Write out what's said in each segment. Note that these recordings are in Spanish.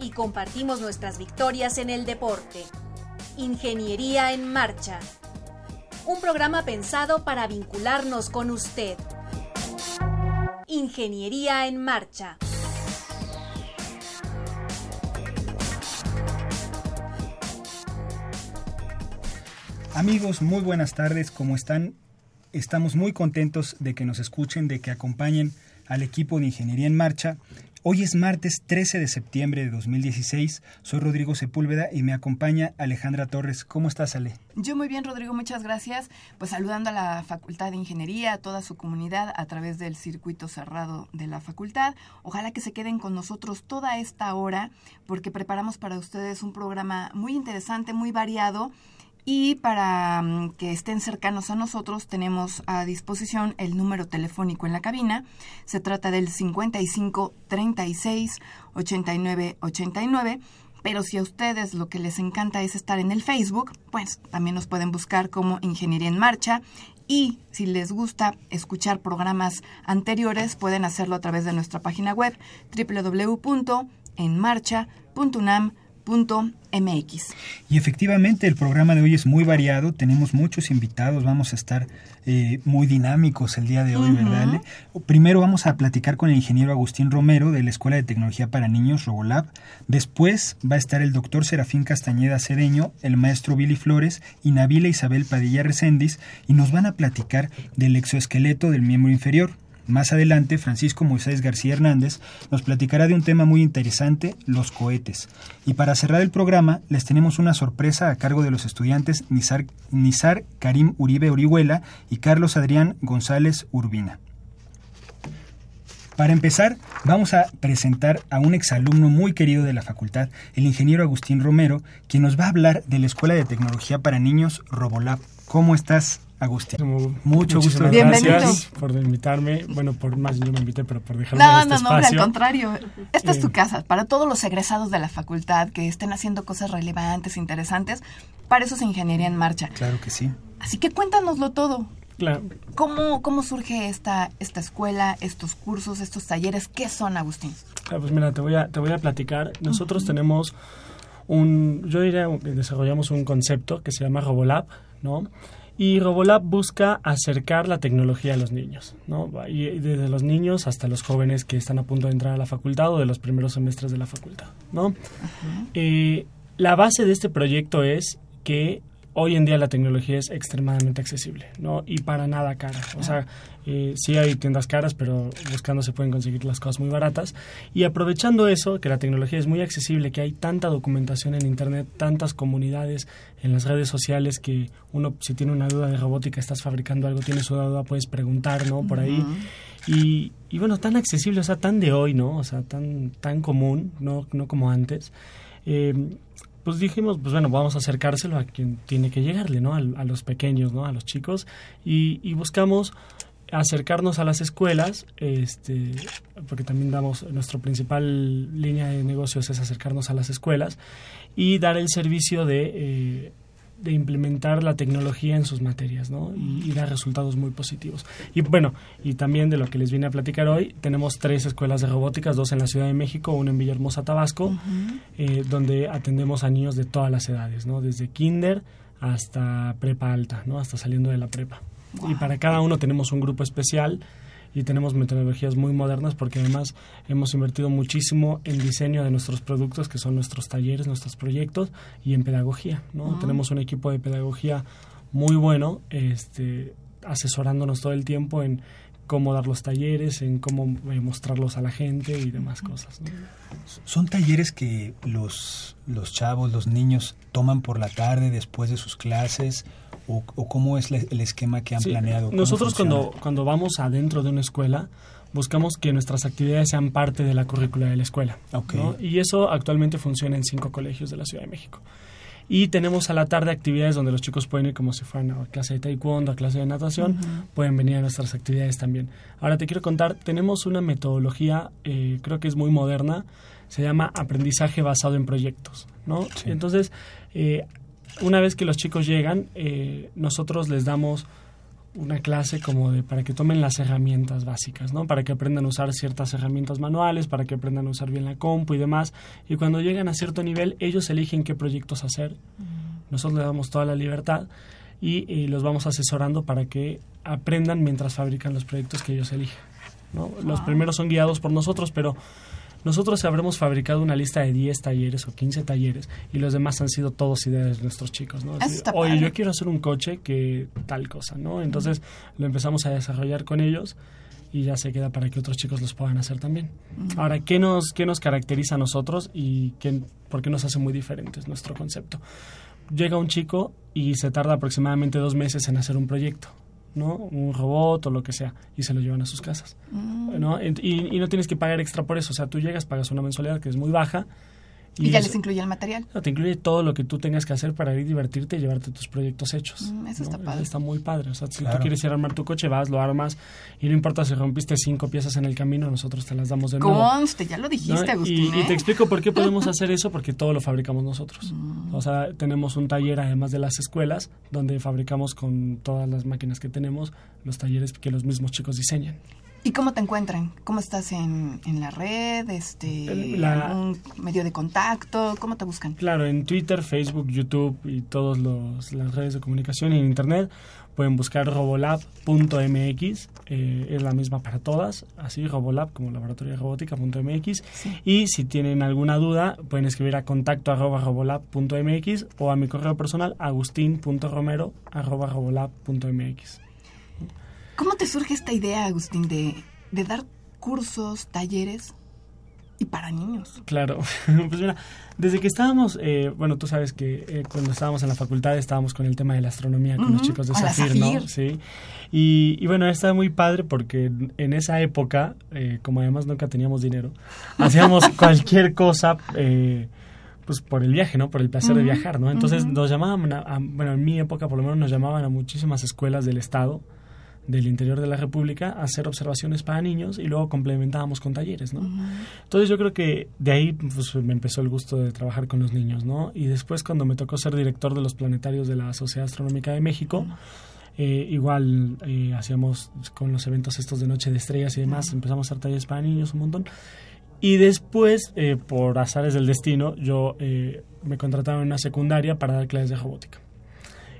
Y compartimos nuestras victorias en el deporte. Ingeniería en Marcha. Un programa pensado para vincularnos con usted. Ingeniería en Marcha. Amigos, muy buenas tardes, ¿cómo están? Estamos muy contentos de que nos escuchen, de que acompañen al equipo de Ingeniería en Marcha. Hoy es martes 13 de septiembre de 2016. Soy Rodrigo Sepúlveda y me acompaña Alejandra Torres. ¿Cómo estás, Ale? Yo muy bien, Rodrigo, muchas gracias. Pues saludando a la Facultad de Ingeniería, a toda su comunidad a través del circuito cerrado de la facultad. Ojalá que se queden con nosotros toda esta hora porque preparamos para ustedes un programa muy interesante, muy variado y para mm, que estén cercanos a nosotros tenemos a disposición el número telefónico en la cabina. Se trata del 55 36 89 89. Pero si a ustedes lo que les encanta es estar en el Facebook, pues también nos pueden buscar como Ingeniería en Marcha. Y si les gusta escuchar programas anteriores, pueden hacerlo a través de nuestra página web www.enmarcha.unam.com Y efectivamente el programa de hoy es muy variado, tenemos muchos invitados, vamos a estar eh, muy dinámicos el día de hoy, ¿verdad? Primero vamos a platicar con el ingeniero Agustín Romero de la Escuela de Tecnología para Niños, Robolab. Después va a estar el doctor Serafín Castañeda Cedeño, el maestro Billy Flores y Nabila Isabel Padilla Recendis y nos van a platicar del exoesqueleto del miembro inferior. Más adelante, Francisco Moisés García Hernández nos platicará de un tema muy interesante, los cohetes. Y para cerrar el programa, les tenemos una sorpresa a cargo de los estudiantes Nizar, Nizar Karim Uribe Orihuela y Carlos Adrián González Urbina. Para empezar, vamos a presentar a un exalumno muy querido de la facultad, el ingeniero Agustín Romero, quien nos va a hablar de la Escuela de Tecnología para Niños Robolab. ¿Cómo estás, Agustín. Mucho gusto. Gracias por invitarme. Bueno, por más yo me invité, pero por dejarme no, este no, No, al contrario. Esta es tu eh, casa. Para todos los egresados de la facultad que estén haciendo cosas relevantes, interesantes, para eso es Ingeniería en Marcha. Claro que sí. Así que cuéntanoslo todo. Claro. ¿Cómo, cómo surge esta, esta escuela, estos cursos, estos talleres? ¿Qué son, Agustín? Ah, pues mira, te voy a, te voy a platicar. Nosotros tenemos un, yo diría, desarrollamos un concepto que se llama Robolab, ¿no? Y Robolab busca acercar la tecnología a los niños, ¿no? Y desde los niños hasta los jóvenes que están a punto de entrar a la facultad o de los primeros semestres de la facultad, ¿no? Eh, la base de este proyecto es que hoy en día la tecnología es extremadamente accesible, ¿no? Y para nada cara. O sea, eh, sí hay tiendas caras, pero buscando se pueden conseguir las cosas muy baratas. Y aprovechando eso, que la tecnología es muy accesible, que hay tanta documentación en Internet, tantas comunidades en las redes sociales que uno, si tiene una duda de robótica, estás fabricando algo, tienes una duda, puedes preguntar, ¿no? Por ahí. y, y, bueno, tan accesible, o sea, tan de hoy, ¿no? O sea, tan, tan común, no, no como antes. Eh, pues dijimos, pues bueno, vamos a acercárselo a quien tiene que llegarle, ¿no? A, los pequeños, ¿no? A los chicos. Y, buscamos acercarnos a las escuelas, este, porque también damos, nuestra principal línea de negocios es acercarnos a las escuelas y dar el servicio de eh, de implementar la tecnología en sus materias ¿no? y, dar resultados muy positivos. Y bueno, y también de lo que les vine a platicar hoy, tenemos tres escuelas de robóticas, dos en la Ciudad de México, una en Villahermosa, Tabasco, eh, donde atendemos a niños de todas las edades, ¿no? desde kinder hasta prepa alta, ¿no? hasta saliendo de la prepa. Y para cada uno tenemos un grupo especial y tenemos metodologías muy modernas porque además hemos invertido muchísimo en diseño de nuestros productos, que son nuestros talleres, nuestros proyectos, y en pedagogía. ¿no? Tenemos un equipo de pedagogía muy bueno, este, asesorándonos todo el tiempo en cómo dar los talleres, en cómo eh, mostrarlos a la gente y demás cosas. ¿Son talleres que los, los chavos, los niños toman por la tarde después de sus clases o, cómo es el esquema que han planeado? Nosotros cuando, cuando vamos adentro de una escuela, buscamos que nuestras actividades sean parte de la currícula de la escuela. ¿no? Y eso actualmente funciona en cinco colegios de la Ciudad de México. Y tenemos a la tarde actividades donde los chicos pueden ir como si fueran a clase de taekwondo, a clase de natación, pueden venir a nuestras actividades también. Ahora te quiero contar, tenemos una metodología, eh, creo que es muy moderna, se llama aprendizaje basado en proyectos, ¿no? Entonces, eh, una vez que los chicos llegan, eh, nosotros les damos una clase como de para que tomen las herramientas básicas, ¿no? Para que aprendan a usar ciertas herramientas manuales, para que aprendan a usar bien la compu y demás. Y cuando llegan a cierto nivel, ellos eligen qué proyectos hacer. Mm. Nosotros les damos toda la libertad y, los vamos asesorando para que aprendan mientras fabrican los proyectos que ellos eligen. ¿no? Los primeros son guiados por nosotros, pero nosotros habremos fabricado una lista de 10 talleres o 15 talleres y los demás han sido todos ideas de nuestros chicos, ¿no? Oye, yo quiero hacer un coche que tal cosa, ¿no? Entonces lo empezamos a desarrollar con ellos y ya se queda para que otros chicos los puedan hacer también. Ahora, ¿qué nos, ¿qué nos caracteriza a nosotros y qué, por qué nos hace muy diferentes nuestro concepto? Llega un chico y se tarda aproximadamente dos meses en hacer un proyecto. ¿No? Un robot o lo que sea, y se lo llevan a sus casas. Mm. ¿no? Y, y, no tienes que pagar extra por eso. O sea, tú llegas, pagas una mensualidad que es muy baja ¿Y, ya les incluye el material? No, te incluye todo lo que tú tengas que hacer para ir divertirte y llevarte tus proyectos hechos. Mm, eso está padre. está muy padre. O sea, si tú quieres ir a armar tu coche, vas, lo armas y no importa si rompiste cinco piezas en el camino, nosotros te las damos de nuevo. Conste, ya lo dijiste, Agustín. Y, te ¿eh? explico por qué podemos hacer eso, porque todo lo fabricamos nosotros. Mm. O sea, tenemos un taller, además de las escuelas, donde fabricamos con todas las máquinas que tenemos los talleres que los mismos chicos diseñan. ¿Y cómo te encuentran? ¿Cómo estás en, en la red? Este, ¿Algún medio de contacto? ¿Cómo te buscan? Claro, en Twitter, Facebook, YouTube y todas las redes de comunicación y en Internet pueden buscar robolab.mx, eh, es la misma para todas, así robolab como laboratorio de robótica.mx. Y si tienen alguna duda, pueden escribir a contacto arroba robolab.mx o a mi correo personal agustín.romero arroba robolab.mx. ¿Cómo te surge esta idea, Agustín, de, dar cursos, talleres y para niños. Claro, pues mira, desde que estábamos, eh, bueno, tú sabes que eh, cuando estábamos en la facultad estábamos con el tema de la astronomía con los chicos de Zafir, ¿no? Sí. Y, bueno, estaba muy padre porque en esa época, eh, como además nunca teníamos dinero, hacíamos cualquier cosa. pues por el viaje, ¿no? Por el placer de viajar, ¿no? Entonces nos llamaban, bueno, en mi época por lo menos nos llamaban a muchísimas escuelas del estado del interior de la República a hacer observaciones para niños y luego complementábamos con talleres, ¿no? Entonces yo creo que de ahí pues, me empezó el gusto de trabajar con los niños, ¿no? Y después cuando me tocó ser director de los planetarios de la Sociedad Astronómica de México, eh, igual eh, hacíamos con los eventos estos de Noche de Estrellas y demás, empezamos a hacer talleres para niños un montón. Y después, eh, por azares del destino, yo me contrataron en una secundaria para dar clases de robótica.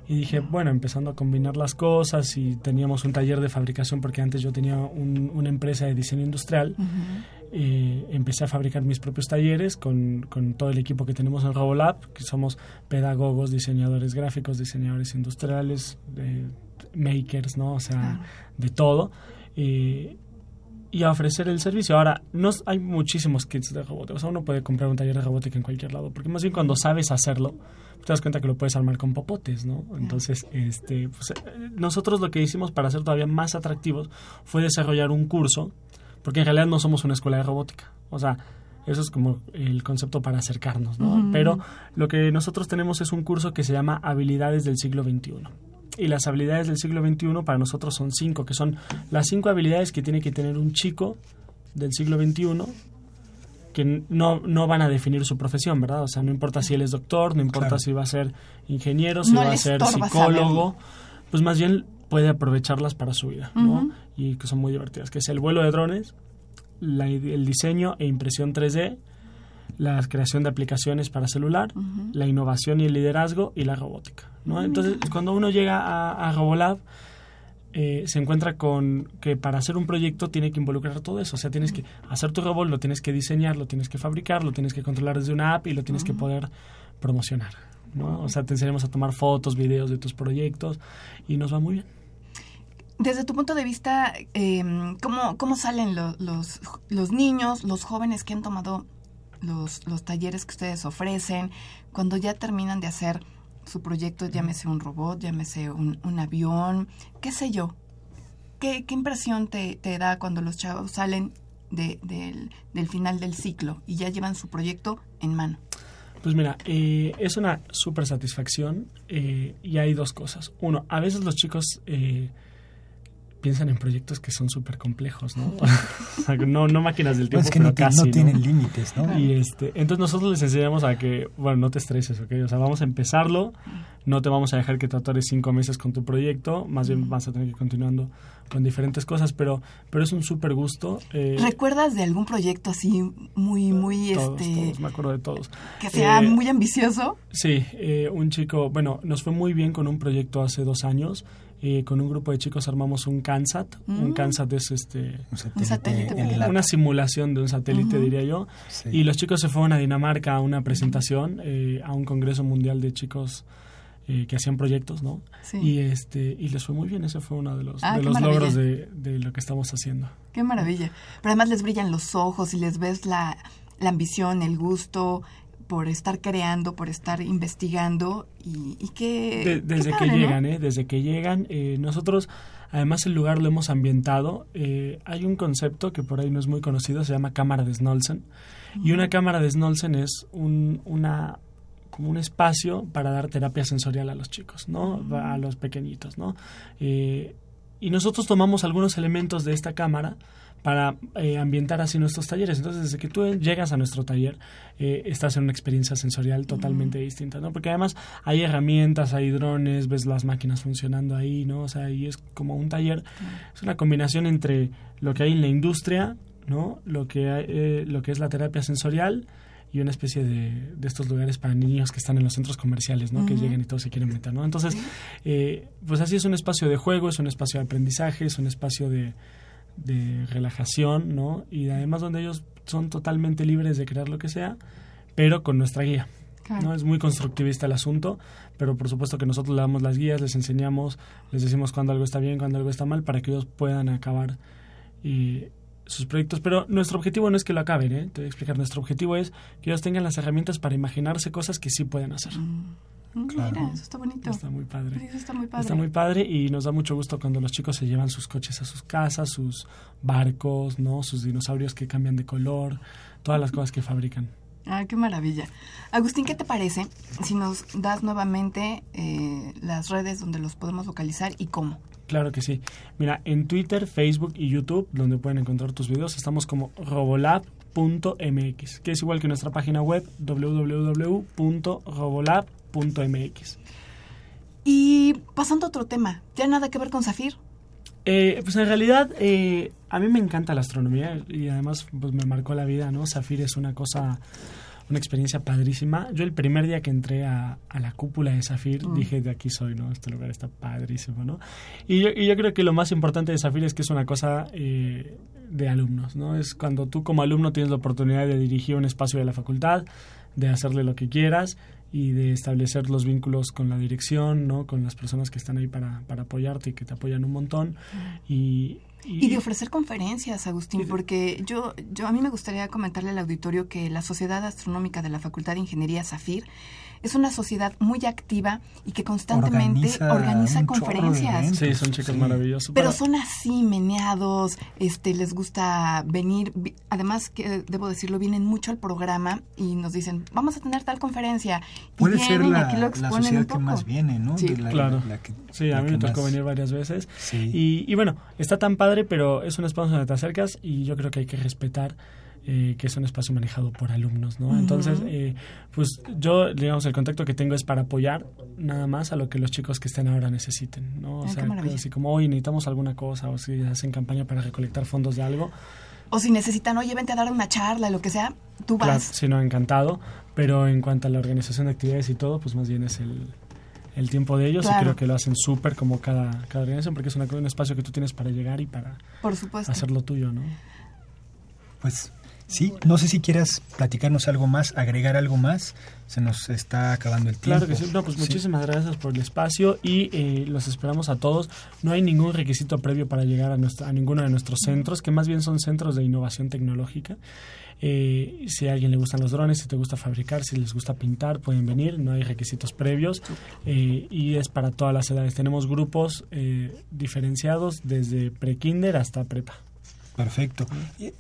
Y dije, bueno, empezando a combinar las cosas y teníamos un taller de fabricación porque antes yo tenía una empresa de diseño industrial. Eh, empecé a fabricar mis propios talleres con, con, todo el equipo que tenemos en Robolab, que somos pedagogos, diseñadores gráficos, diseñadores industriales, makers, ¿no? O sea, de todo. Eh, y a ofrecer el servicio. Ahora, no hay muchísimos kits de robótica. O sea, uno puede comprar un taller de robótica en cualquier lado, porque más bien cuando sabes hacerlo, te das cuenta que lo puedes armar con popotes, ¿no? Entonces, este, pues, eh, nosotros lo que hicimos para ser todavía más atractivos fue desarrollar un curso, porque en realidad no somos una escuela de robótica. O sea, eso es como el concepto para acercarnos, ¿no? Pero lo que nosotros tenemos es un curso que se llama Habilidades del siglo XXI. Y las habilidades del siglo XXI para nosotros son cinco, que son las cinco habilidades que tiene que tener un chico del siglo XXI que no, no van a definir su profesión, ¿verdad? O sea, no importa si él es doctor, no importa si va a ser ingeniero, si va a ser psicólogo, pues más bien puede aprovecharlas para su vida, ¿no? Y que son muy divertidas, que es el vuelo de drones, el diseño e impresión 3D, la creación de aplicaciones para celular, la innovación y el liderazgo y la robótica, ¿no? Entonces, cuando uno llega a, a Robolab, eh, se encuentra con que para hacer un proyecto tiene que involucrar todo eso. O sea, tienes que hacer tu robot, lo tienes que diseñar, lo tienes que fabricar, lo tienes que controlar desde una app y lo tienes que poder promocionar. ¿no? O sea, te enseñamos a tomar fotos, videos de tus proyectos y nos va muy bien. Desde tu punto de vista, eh, ¿cómo, ¿cómo, salen los, los niños, los jóvenes que han tomado los, los talleres que ustedes ofrecen, cuando ya terminan de hacer su proyecto, llámese un robot, llámese un, un avión, qué sé yo. ¿qué, qué impresión te, te, da cuando los chavos salen de, del, del final del ciclo y ya llevan su proyecto en mano? Pues mira, eh, es una súper satisfacción eh, y hay dos cosas. Uno, a veces los chicos eh, piensan en proyectos que son súper complejos, ¿no? no, no máquinas del tiempo, es que pero no, casi, no tienen límites, ¿no? Y este, entonces nosotros les enseñamos a que, bueno, no te estreses, ¿ok? O sea, vamos a empezarlo, no te vamos a dejar que te atores cinco meses con tu proyecto, más bien vas a tener que ir continuando con diferentes cosas, pero, pero es un súper gusto. Eh, ¿Recuerdas de algún proyecto así muy, muy, todos, este... Todos, me acuerdo de todos. Que sea eh, muy ambicioso? Sí, eh, un chico, bueno, nos fue muy bien con un proyecto hace dos años, eh, con un grupo de chicos armamos un CANSAT. Mm. Un CANSAT es este un satélite, un satélite una simulación de un satélite, uh -huh. diría yo. Sí. Y los chicos se fueron a Dinamarca a una presentación, eh, a un congreso mundial de chicos eh, que hacían proyectos, ¿no? Sí. Y este y les fue muy bien. Ese fue uno de los, ah, de los logros de, de, lo que estamos haciendo. Qué maravilla. Pero además les brillan los ojos y les ves la, la ambición, el gusto, por estar creando, por estar investigando y, y que... De, desde padre, que ¿no? llegan, ¿eh? Desde que llegan, eh, nosotros, además el lugar lo hemos ambientado, eh, hay un concepto que por ahí no es muy conocido, se llama cámara de Snolsen, uh -huh. y una cámara de Snolsen es un, una como un espacio para dar terapia sensorial a los chicos, ¿no? Uh -huh. A los pequeñitos, ¿no? Eh, y nosotros tomamos algunos elementos de esta cámara para eh, ambientar así nuestros talleres. Entonces, desde que tú llegas a nuestro taller, eh, estás en una experiencia sensorial totalmente distinta, ¿no? Porque además hay herramientas, hay drones, ves las máquinas funcionando ahí, ¿no? O sea, y es como un taller, es una combinación entre lo que hay en la industria, ¿no? Lo que, hay, eh, lo que es la terapia sensorial y una especie de, de, estos lugares para niños que están en los centros comerciales, ¿no? Uh -huh. Que llegan y todos se quieren meter, ¿no? Entonces, eh, pues así es un espacio de juego, es un espacio de aprendizaje, es un espacio de de relajación, ¿no? Y además donde ellos son totalmente libres de crear lo que sea, pero con nuestra guía. Claro. ¿no? Es muy constructivista el asunto, pero por supuesto que nosotros le damos las guías, les enseñamos, les decimos cuando algo está bien, cuando algo está mal, para que ellos puedan acabar y sus proyectos. Pero nuestro objetivo no es que lo acaben, ¿eh? Te voy a explicar. Nuestro objetivo es que ellos tengan las herramientas para imaginarse cosas que sí pueden hacer. Mm. Claro. Mira, eso está bonito. Está muy padre. Eso está muy padre. Está muy padre y nos da mucho gusto cuando los chicos se llevan sus coches a sus casas, sus barcos, ¿no? Sus dinosaurios que cambian de color, todas las cosas que fabrican. Ah, qué maravilla. Agustín, ¿qué te parece si nos das nuevamente eh, las redes donde los podemos localizar y cómo? Claro que sí. Mira, en Twitter, Facebook y YouTube, donde pueden encontrar tus videos, estamos como robolab.mx, que es igual que nuestra página web www.robolab.mx. Y pasando a otro tema, ¿ya nada que ver con Zafir? Eh, pues en realidad eh, a mí me encanta la astronomía y además pues me marcó la vida, ¿no? Zafir es una cosa, una experiencia padrísima. Yo el primer día que entré a, a la cúpula de Zafir mm. dije, de aquí soy, ¿no? Este lugar está padrísimo, ¿no? Y yo, y yo creo que lo más importante de Zafir es que es una cosa eh, de alumnos, ¿no? Es cuando tú como alumno tienes la oportunidad de dirigir un espacio de la facultad, de hacerle lo que quieras y de establecer los vínculos con la dirección, ¿no? Con las personas que están ahí para, para apoyarte y que te apoyan un montón. Y, y, y, de ofrecer conferencias, Agustín, porque yo, yo a mí me gustaría comentarle al auditorio que la Sociedad Astronómica de la Facultad de Ingeniería Zafir es una sociedad muy activa y que constantemente organiza, organiza conferencias. Sí, son chicos sí. maravillosos. Pero son así, meneados, este, les gusta venir. Además, que debo decirlo, vienen mucho al programa y nos dicen, vamos a tener tal conferencia. Y Puede vienen, ser la, y aquí lo exponen la sociedad un poco. que más viene, ¿no? Sí, la, claro. La que, sí, a mí me tocó más... venir varias veces. Sí. Y, y bueno, está tan padre, pero es un espacio donde te acercas y yo creo que hay que respetar eh, que es un espacio manejado por alumnos, ¿no? Uh -huh. Entonces, eh, pues yo, digamos, el contacto que tengo es para apoyar nada más a lo que los chicos que estén ahora necesiten, ¿no? O Ay, sea, así como hoy necesitamos alguna cosa o si hacen campaña para recolectar fondos de algo. O si necesitan, oye, vente a dar una charla, lo que sea, tú vas. Claro, sí, no, encantado. Pero en cuanto a la organización de actividades y todo, pues más bien es el, el tiempo de ellos claro. y creo que lo hacen súper como cada, cada organización porque es una, un espacio que tú tienes para llegar y para Por supuesto. hacer lo tuyo, ¿no? Pues Sí, no sé si quieras platicarnos algo más, agregar algo más. Se nos está acabando el tiempo. Claro que sí. No, pues muchísimas gracias por el espacio y eh, los esperamos a todos. No hay ningún requisito previo para llegar a, nuestra, a ninguno de nuestros centros, que más bien son centros de innovación tecnológica. Eh, si a alguien le gustan los drones, si te gusta fabricar, si les gusta pintar, pueden venir. No hay requisitos previos eh, y es para todas las edades. Tenemos grupos diferenciados desde pre-kinder hasta prepa. Perfecto.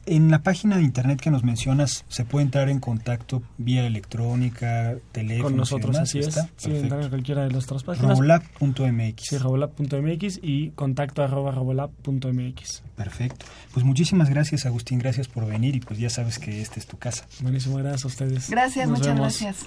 En la página de internet que nos mencionas, ¿se puede entrar en contacto vía electrónica, teléfono? Con nosotros, así es. Sí, entrar en cualquiera de nuestras páginas. Robolab.mx. Sí, robolab.mx y contacto arroba robolab.mx. Perfecto. Pues muchísimas gracias, Agustín. Gracias por venir y pues ya sabes que esta es tu casa. Buenísimo, gracias a ustedes. Gracias, muchas gracias.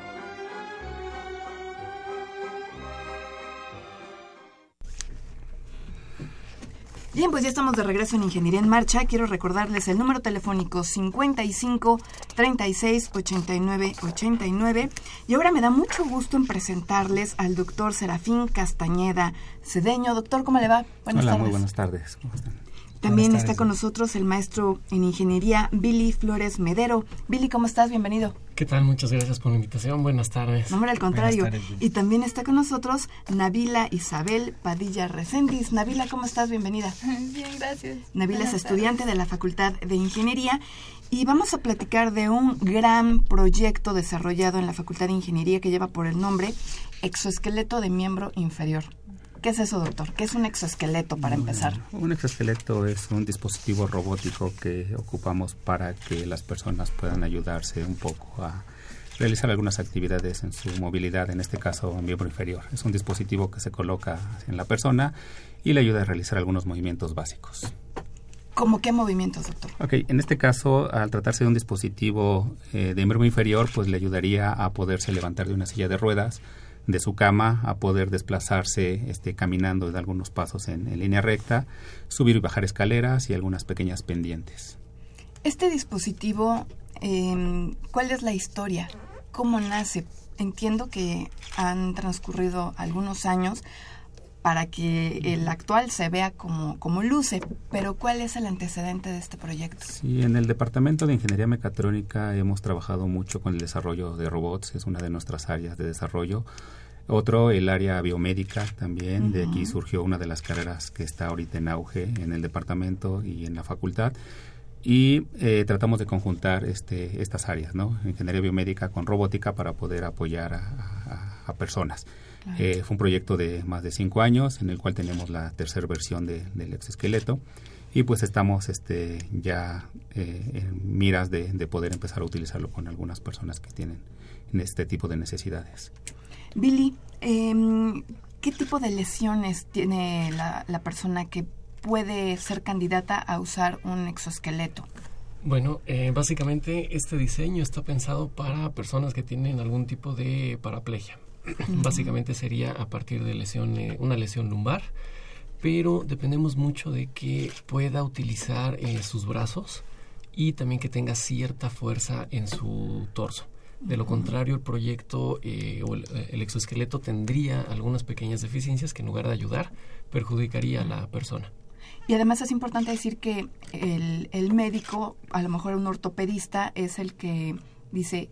Bien, pues ya estamos de regreso en Ingeniería en Marcha. Quiero recordarles el número telefónico 55 36 89 89. Y ahora me da mucho gusto en presentarles al doctor Serafín Castañeda Cedeño. Doctor, ¿cómo le va? Buenas Hola, muy buenas tardes. ¿Cómo están? También está con nosotros el maestro en ingeniería Billy Flores Medero. Billy, ¿cómo estás? Bienvenido. ¿Qué tal? Muchas gracias por la invitación. Buenas tardes. No, hombre, al contrario. y también está con nosotros Navila Isabel Padilla Recendis. Navila, ¿cómo estás? Bienvenida. Bien, gracias. Navila es estudiante de la Facultad de Ingeniería y vamos a platicar de un gran proyecto desarrollado en la Facultad de Ingeniería que lleva por el nombre Exoesqueleto de Miembro Inferior. ¿Qué es eso, doctor? ¿Qué es un exoesqueleto para empezar? Un exoesqueleto es un dispositivo robótico que ocupamos para que las personas puedan ayudarse un poco a realizar algunas actividades en su movilidad, en este caso en miembro inferior. Es un dispositivo que se coloca en la persona y le ayuda a realizar algunos movimientos básicos. ¿Cómo qué movimientos, doctor? Ok, en este caso, al tratarse de un dispositivo eh, de miembro inferior, pues le ayudaría a poderse levantar de una silla de ruedas, de su cama a poder desplazarse este, caminando de algunos pasos en, línea recta, subir y bajar escaleras y algunas pequeñas pendientes. Este dispositivo, em, ¿cuál es la historia? ¿Cómo nace? Entiendo que han transcurrido algunos años para que el actual se vea como, como luce, pero ¿cuál es el antecedente de este proyecto? Sí, en el Departamento de Ingeniería Mecatrónica hemos trabajado mucho con el desarrollo de robots, es una de nuestras áreas de desarrollo. Otro, el área biomédica también, de aquí surgió una de las carreras que está ahorita en auge en el departamento y en la facultad. Y eh, tratamos de conjuntar este, estas áreas, ¿no? Ingeniería biomédica con robótica para poder apoyar a personas. Eh, fue un proyecto de más de cinco años en el cual tenemos la tercera versión del exoesqueleto y pues estamos este, ya eh, en miras de, poder empezar a utilizarlo con algunas personas que tienen este tipo de necesidades. Billy, em, ¿qué tipo de lesiones tiene la, la persona que puede ser candidata a usar un exoesqueleto? Bueno, eh, básicamente este diseño está pensado para personas que tienen algún tipo de paraplegia. Básicamente sería a partir de lesión, eh, una lesión lumbar, pero dependemos mucho de que pueda utilizar eh, sus brazos y también que tenga cierta fuerza en su torso. De lo contrario, el proyecto eh, o el, exoesqueleto tendría algunas pequeñas deficiencias que en lugar de ayudar, perjudicaría a la persona. Y además es importante decir que el, el médico, a lo mejor un ortopedista, es el que dice,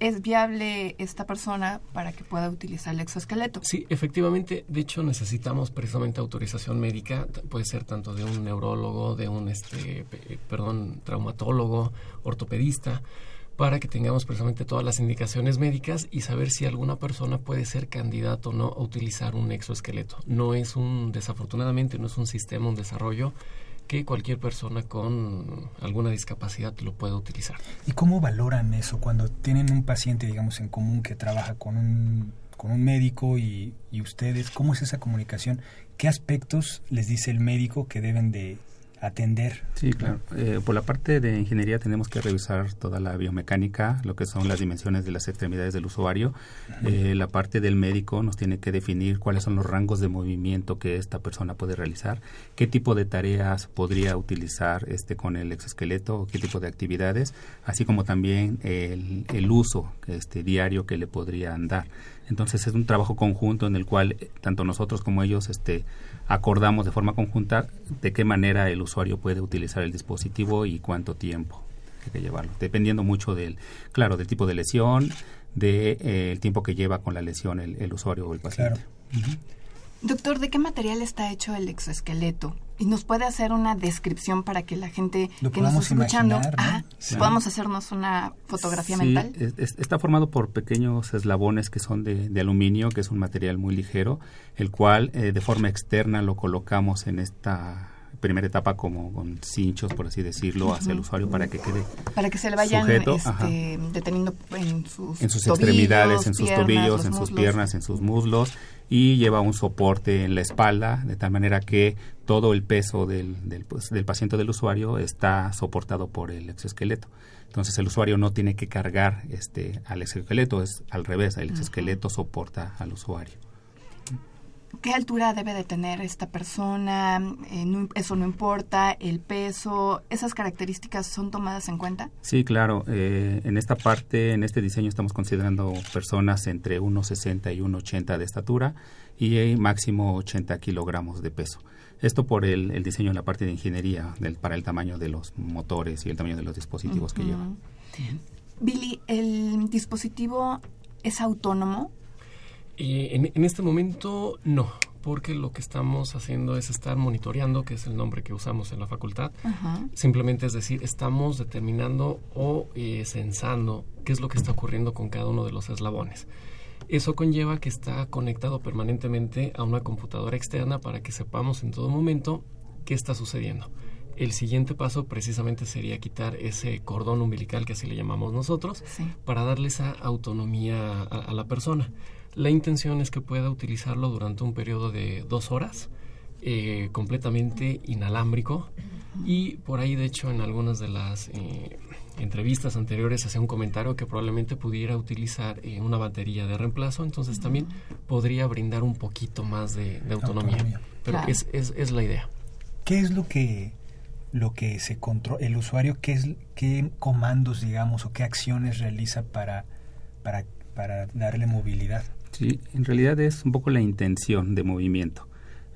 ¿Es viable esta persona para que pueda utilizar el exoesqueleto? Sí, efectivamente. De hecho, necesitamos precisamente autorización médica. Puede ser tanto de un neurólogo, de un, este, perdón, traumatólogo, ortopedista, para que tengamos precisamente todas las indicaciones médicas y saber si alguna persona puede ser candidato o no a utilizar un exoesqueleto. No es un, desafortunadamente, no es un sistema, un desarrollo que cualquier persona con alguna discapacidad lo pueda utilizar. ¿Y cómo valoran eso cuando tienen un paciente, digamos, en común que trabaja con un, con un médico y, y ustedes? ¿Cómo es esa comunicación? ¿Qué aspectos les dice el médico que deben de atender. Sí, claro. Eh, por la parte de ingeniería tenemos que revisar toda la biomecánica, lo que son las dimensiones de las extremidades del usuario. Eh, la parte del médico nos tiene que definir cuáles son los rangos de movimiento que esta persona puede realizar, qué tipo de tareas podría utilizar este con el exoesqueleto, qué tipo de actividades, así como también el, el uso este diario que le podrían dar. Entonces es un trabajo conjunto en el cual eh, tanto nosotros como ellos este acordamos de forma conjunta de qué manera el usuario puede utilizar el dispositivo y cuánto tiempo hay que llevarlo, dependiendo mucho del, claro, del tipo de lesión, del de, eh, el tiempo que lleva con la lesión el, usuario o el paciente. Doctor, ¿de qué material está hecho el exoesqueleto? Y nos puede hacer una descripción para que la gente que nos está escuchando podamos hacernos una fotografía mental. está formado por pequeños eslabones que son de, aluminio, que es un material muy ligero, el cual eh, de forma externa lo colocamos en esta primera etapa como con cinchos, por así decirlo, hacia el usuario para que quede Para que se le vayan este, deteniendo en sus, en sus extremidades, en sus tobillos, en sus piernas, en sus muslos y lleva un soporte en la espalda, de tal manera que todo el peso del, del, pues, del paciente del usuario está soportado por el exoesqueleto. Entonces el usuario no tiene que cargar este al exoesqueleto, es al revés, el exoesqueleto soporta al usuario. ¿Qué altura debe de tener esta persona? Eh, eso no importa, el peso, ¿esas características son tomadas en cuenta? Sí, claro. Eh, en esta parte, en este diseño estamos considerando personas entre 1,60 y 1,80 de estatura y máximo 80 kilogramos de peso. Esto por el, diseño en la parte de ingeniería del, para el tamaño de los motores y el tamaño de los dispositivos que llevan. Billy, ¿el dispositivo es autónomo? Eh, en, este momento no, porque lo que estamos haciendo es estar monitoreando, que es el nombre que usamos en la facultad. Simplemente es decir, estamos determinando o eh, censando qué es lo que está ocurriendo con cada uno de los eslabones. Eso conlleva que está conectado permanentemente a una computadora externa para que sepamos en todo momento qué está sucediendo. El siguiente paso precisamente sería quitar ese cordón umbilical que así le llamamos nosotros para darle esa autonomía a la persona. La intención es que pueda utilizarlo durante un periodo de dos horas, eh, completamente inalámbrico. Y por ahí, de hecho, en algunas de las eh, entrevistas anteriores hacía un comentario que probablemente pudiera utilizar eh, una batería de reemplazo, entonces también podría brindar un poquito más de, autonomía. Pero es, es, es, la idea. ¿Qué es lo que lo que se controla el usuario qué es qué comandos digamos o qué acciones realiza para para para darle movilidad Sí, en realidad es un poco la intención de movimiento.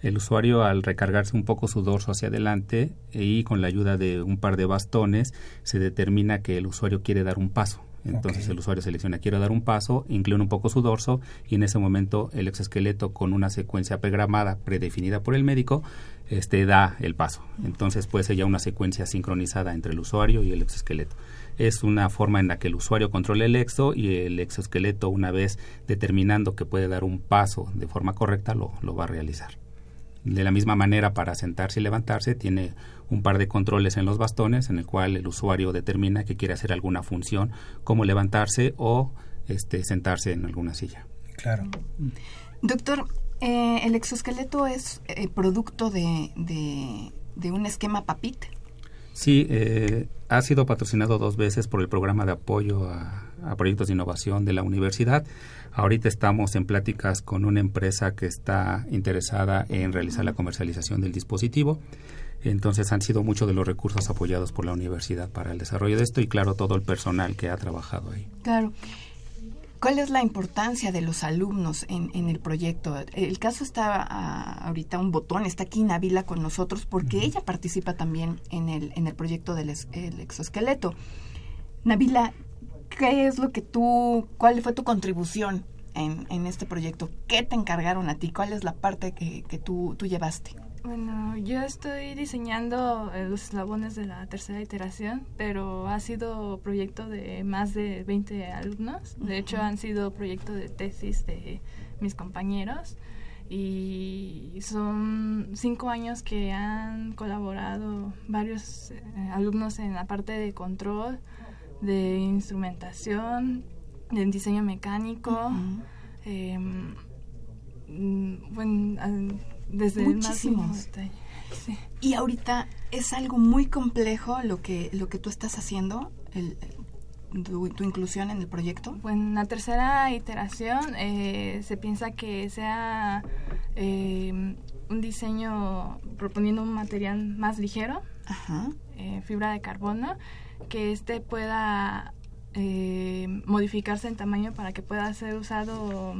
El usuario al recargarse un poco su dorso hacia adelante y con la ayuda de un par de bastones se determina que el usuario quiere dar un paso. Entonces el usuario selecciona quiero dar un paso, inclina un poco su dorso y en ese momento el exoesqueleto con una secuencia programada predefinida por el médico este da el paso. Entonces puede ser ya una secuencia sincronizada entre el usuario y el exoesqueleto es una forma en la que el usuario controla el exo y el exoesqueleto, una vez determinando que puede dar un paso de forma correcta, lo, lo va a realizar. De la misma manera, para sentarse y levantarse, tiene un par de controles en los bastones en el cual el usuario determina que quiere hacer alguna función, como levantarse o este, sentarse en alguna silla. Claro. Doctor, eh, ¿el exoesqueleto es eh, producto de, de, de, un esquema PAPIT? Sí, eh, ha sido patrocinado dos veces por el programa de apoyo a, proyectos de innovación de la universidad. Ahorita estamos en pláticas con una empresa que está interesada en realizar la comercialización del dispositivo. Entonces han sido muchos de los recursos apoyados por la universidad para el desarrollo de esto y claro todo el personal que ha trabajado ahí. Claro. ¿Cuál es la importancia de los alumnos en, el proyecto? El caso está ahorita un botón, está aquí Navila con nosotros porque ella participa también en el, en el proyecto del exoesqueleto. Navila, ¿qué es lo que tú, cuál fue tu contribución en, en este proyecto? ¿Qué te encargaron a ti? ¿Cuál es la parte que, que tú, tú llevaste? Bueno, yo estoy diseñando eh, los eslabones de la tercera iteración, pero ha sido proyecto de más de 20 alumnos. De hecho, han sido proyecto de tesis de mis compañeros y son cinco años que han colaborado varios eh, alumnos en la parte de control, de instrumentación, de diseño mecánico. Em, mm, bueno, desde Muchísimos. Y ahorita es algo muy complejo lo que, lo que tú estás haciendo, el, tu, inclusión en el proyecto. Bueno, en la tercera iteración eh, se piensa que sea eh, un diseño proponiendo un material más ligero, eh, fibra de carbono, que este pueda modificarse en tamaño para que pueda ser usado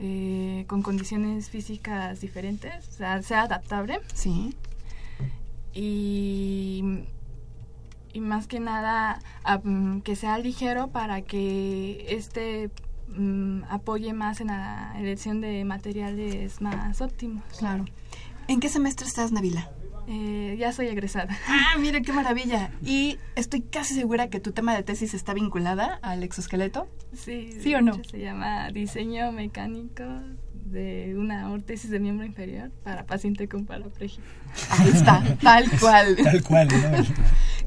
eh, con condiciones físicas diferentes, o sea, sea adaptable. Sí. Y, y más que nada que sea ligero para que este mm, apoye más en la elección de materiales más óptimos. Claro. ¿En qué semestre estás, Navila? Eh, ya soy egresada. Ah, mira qué maravilla. Y estoy casi segura que tu tema de tesis está vinculada al exoesqueleto. Sí. ¿Sí o no? Se llama diseño mecánico de una órtesis de miembro inferior para paciente con paraplegia. Ahí está, tal cual. tal cual,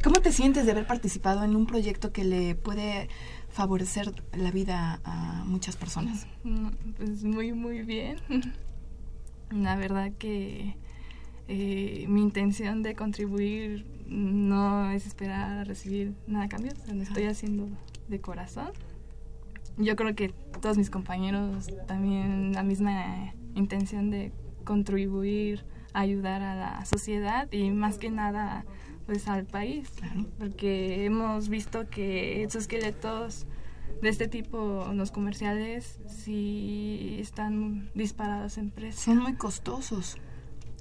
¿Cómo te sientes de haber participado en un proyecto que le puede favorecer la vida a muchas personas? Mm, pues muy, muy bien. La verdad que eh, mi intención de contribuir no es esperar a recibir nada a cambio, lo estoy haciendo de corazón. Yo creo que todos mis compañeros también la misma intención de contribuir, ayudar a la sociedad y más que nada pues al país, porque hemos visto que esos esqueletos de este tipo, los comerciales, sí están disparados en precio. Son muy costosos.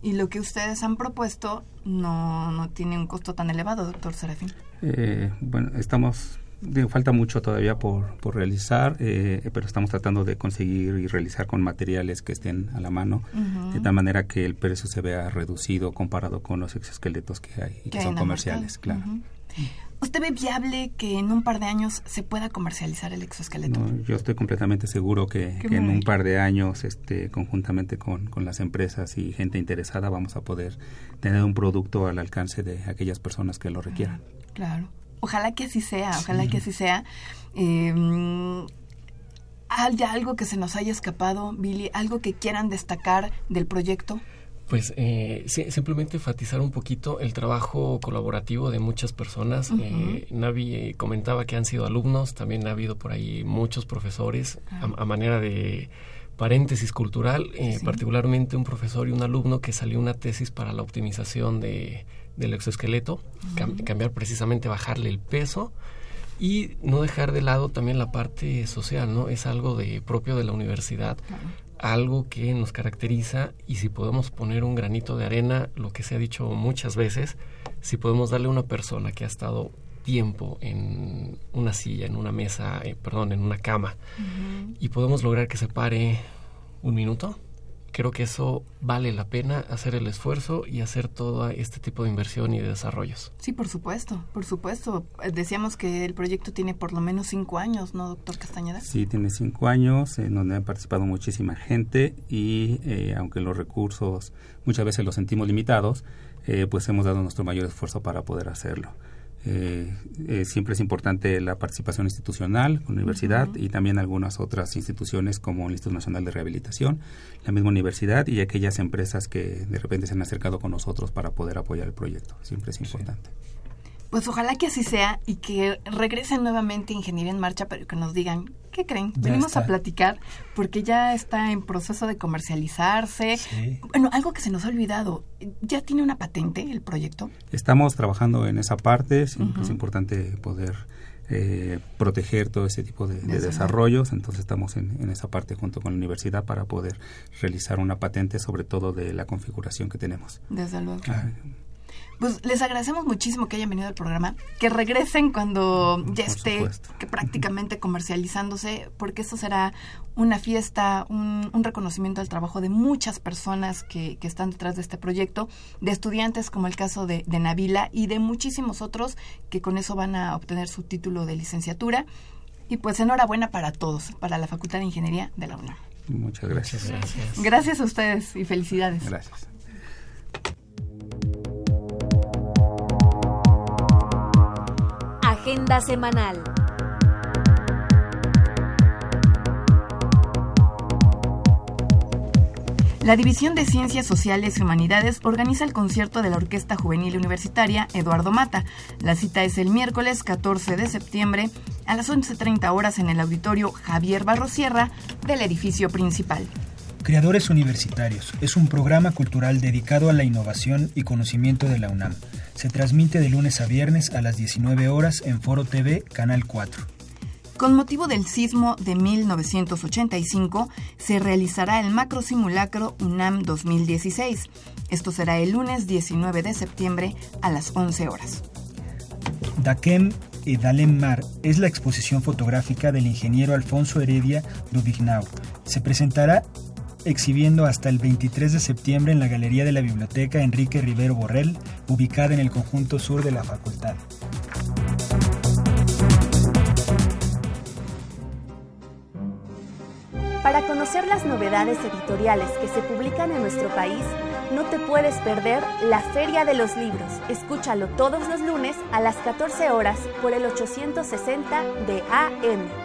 Y lo que ustedes han propuesto no, no tiene un costo tan elevado, doctor Serafín. Eh, bueno, estamos, falta mucho todavía por, por realizar, eh, pero estamos tratando de conseguir y realizar con materiales que estén a la mano, de tal manera que el precio se vea reducido comparado con los exoesqueletos que hay y que, son comerciales, claro. ¿Usted ve viable que en un par de años se pueda comercializar el exoesqueleto? yo estoy completamente seguro que, en un par de años, este, conjuntamente con, las empresas y gente interesada, vamos a poder tener un producto al alcance de aquellas personas que lo requieran. Claro. Ojalá que así sea, ojalá que así sea. Eh, ¿Hay algo que se nos haya escapado, Billy? ¿Algo que quieran destacar del proyecto? Pues eh, simplemente enfatizar un poquito el trabajo colaborativo de muchas personas. Eh, Navi eh, comentaba que han sido alumnos, también ha habido por ahí muchos profesores a, manera de paréntesis cultural, particularmente un profesor y un alumno que salió una tesis para la optimización de, del exoesqueleto, cambiar precisamente, bajarle el peso y no dejar de lado también la parte social, ¿no? Es algo de propio de la universidad algo que nos caracteriza y si podemos poner un granito de arena, lo que se ha dicho muchas veces, si podemos darle a una persona que ha estado tiempo en una silla, en una mesa, eh, perdón, en una cama, y podemos lograr que se pare un minuto, creo que eso vale la pena hacer el esfuerzo y hacer todo este tipo de inversión y de desarrollos. Sí, por supuesto, por supuesto. Decíamos que el proyecto tiene por lo menos cinco años, ¿no, doctor Castañeda? Sí, tiene cinco años, en donde ha participado muchísima gente y eh, aunque los recursos muchas veces los sentimos limitados, eh, pues hemos dado nuestro mayor esfuerzo para poder hacerlo. Eh, eh, siempre es importante la participación institucional, la universidad y también algunas otras instituciones como el Instituto Nacional de Rehabilitación, la misma universidad y aquellas empresas que de repente se han acercado con nosotros para poder apoyar el proyecto. Siempre es importante. Pues ojalá que así sea y que regresen nuevamente Ingeniería en Marcha, pero que nos digan, ¿qué creen? Venimos a platicar porque ya está en proceso de comercializarse. Bueno, algo que se nos ha olvidado, ¿ya tiene una patente el proyecto? Estamos trabajando en esa parte, es importante poder eh, proteger todo ese tipo de, desarrollos, entonces estamos en, esa parte junto con la universidad para poder realizar una patente sobre todo de la configuración que tenemos. Desde luego. Ah, pues les agradecemos muchísimo que hayan venido al programa, que regresen cuando ya esté que prácticamente comercializándose, porque eso será una fiesta, un, reconocimiento al trabajo de muchas personas que, están detrás de este proyecto, de estudiantes como el caso de, de Navila y de muchísimos otros que con eso van a obtener su título de licenciatura. Y pues enhorabuena para todos, para la Facultad de Ingeniería de la UNAM. Muchas gracias. Gracias, gracias a ustedes y felicidades. Gracias. Agenda semanal. La División de Ciencias Sociales y Humanidades organiza el concierto de la Orquesta Juvenil Universitaria Eduardo Mata. La cita es el miércoles 14 de septiembre a las 11.30 horas en el auditorio Javier Barrosierra del edificio principal. Creadores Universitarios es un programa cultural dedicado a la innovación y conocimiento de la UNAM. Se transmite de lunes a viernes a las 19 horas en Foro TV, Canal 4. Con motivo del sismo de 1985, se realizará el macro simulacro UNAM 2016. Esto será el lunes 19 de septiembre a las 11 horas. Dakem y Dalem Mar es la exposición fotográfica del ingeniero Alfonso Heredia Dubignau. Se presentará exhibiendo hasta el 23 de septiembre en la Galería de la Biblioteca Enrique Rivero Borrell, ubicada en el conjunto sur de la facultad. Para conocer las novedades editoriales que se publican en nuestro país, no te puedes perder la Feria de los Libros. Escúchalo todos los lunes a las 14 horas por el 860 de AM.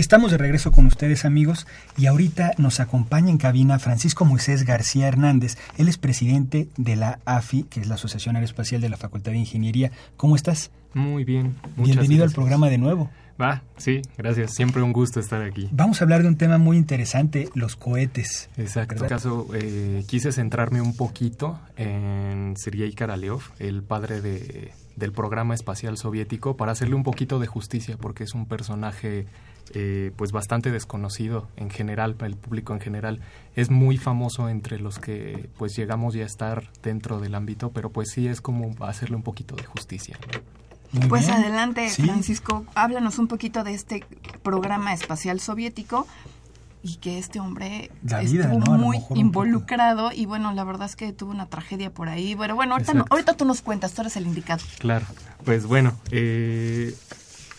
Estamos de regreso con ustedes amigos y ahorita nos acompaña en cabina Francisco Moisés García Hernández. Él es presidente de la AFI, que es la Asociación Aeroespacial de la Facultad de Ingeniería. ¿Cómo estás? Muy bien. Bienvenido al programa de nuevo. Va, sí, gracias. Siempre un gusto estar aquí. Vamos a hablar de un tema muy interesante, los cohetes. Exacto. En este caso, eh, quise centrarme un poquito en Sergei Karalev, el padre de, del programa espacial soviético, para hacerle un poquito de justicia, porque es un personaje eh, pues bastante desconocido en general, para el público en general. Es muy famoso entre los que pues llegamos ya a estar dentro del ámbito, pero pues sí es como hacerle un poquito de justicia. Muy pues bien. adelante, ¿Sí? Francisco, háblanos un poquito de este programa espacial soviético y que este hombre vida, estuvo ¿no? muy involucrado y bueno, la verdad es que tuvo una tragedia por ahí. Bueno, bueno, ahorita, no, ahorita tú nos cuentas, tú eres el indicado. Claro, pues bueno, eh,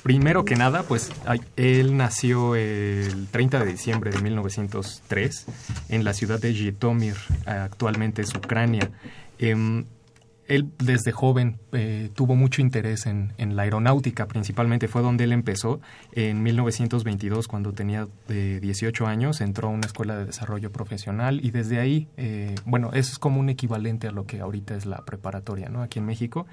primero que nada, pues él nació el 30 de diciembre de 1903 en la ciudad de Jitomir, actualmente es Ucrania. Eh, él desde joven eh, tuvo mucho interés en, la aeronáutica, principalmente fue donde él empezó. En 1922, cuando tenía eh, 18 años, entró a una escuela de desarrollo profesional y desde ahí, eh, bueno, eso es como un equivalente a lo que ahorita es la preparatoria, ¿no? Aquí en México.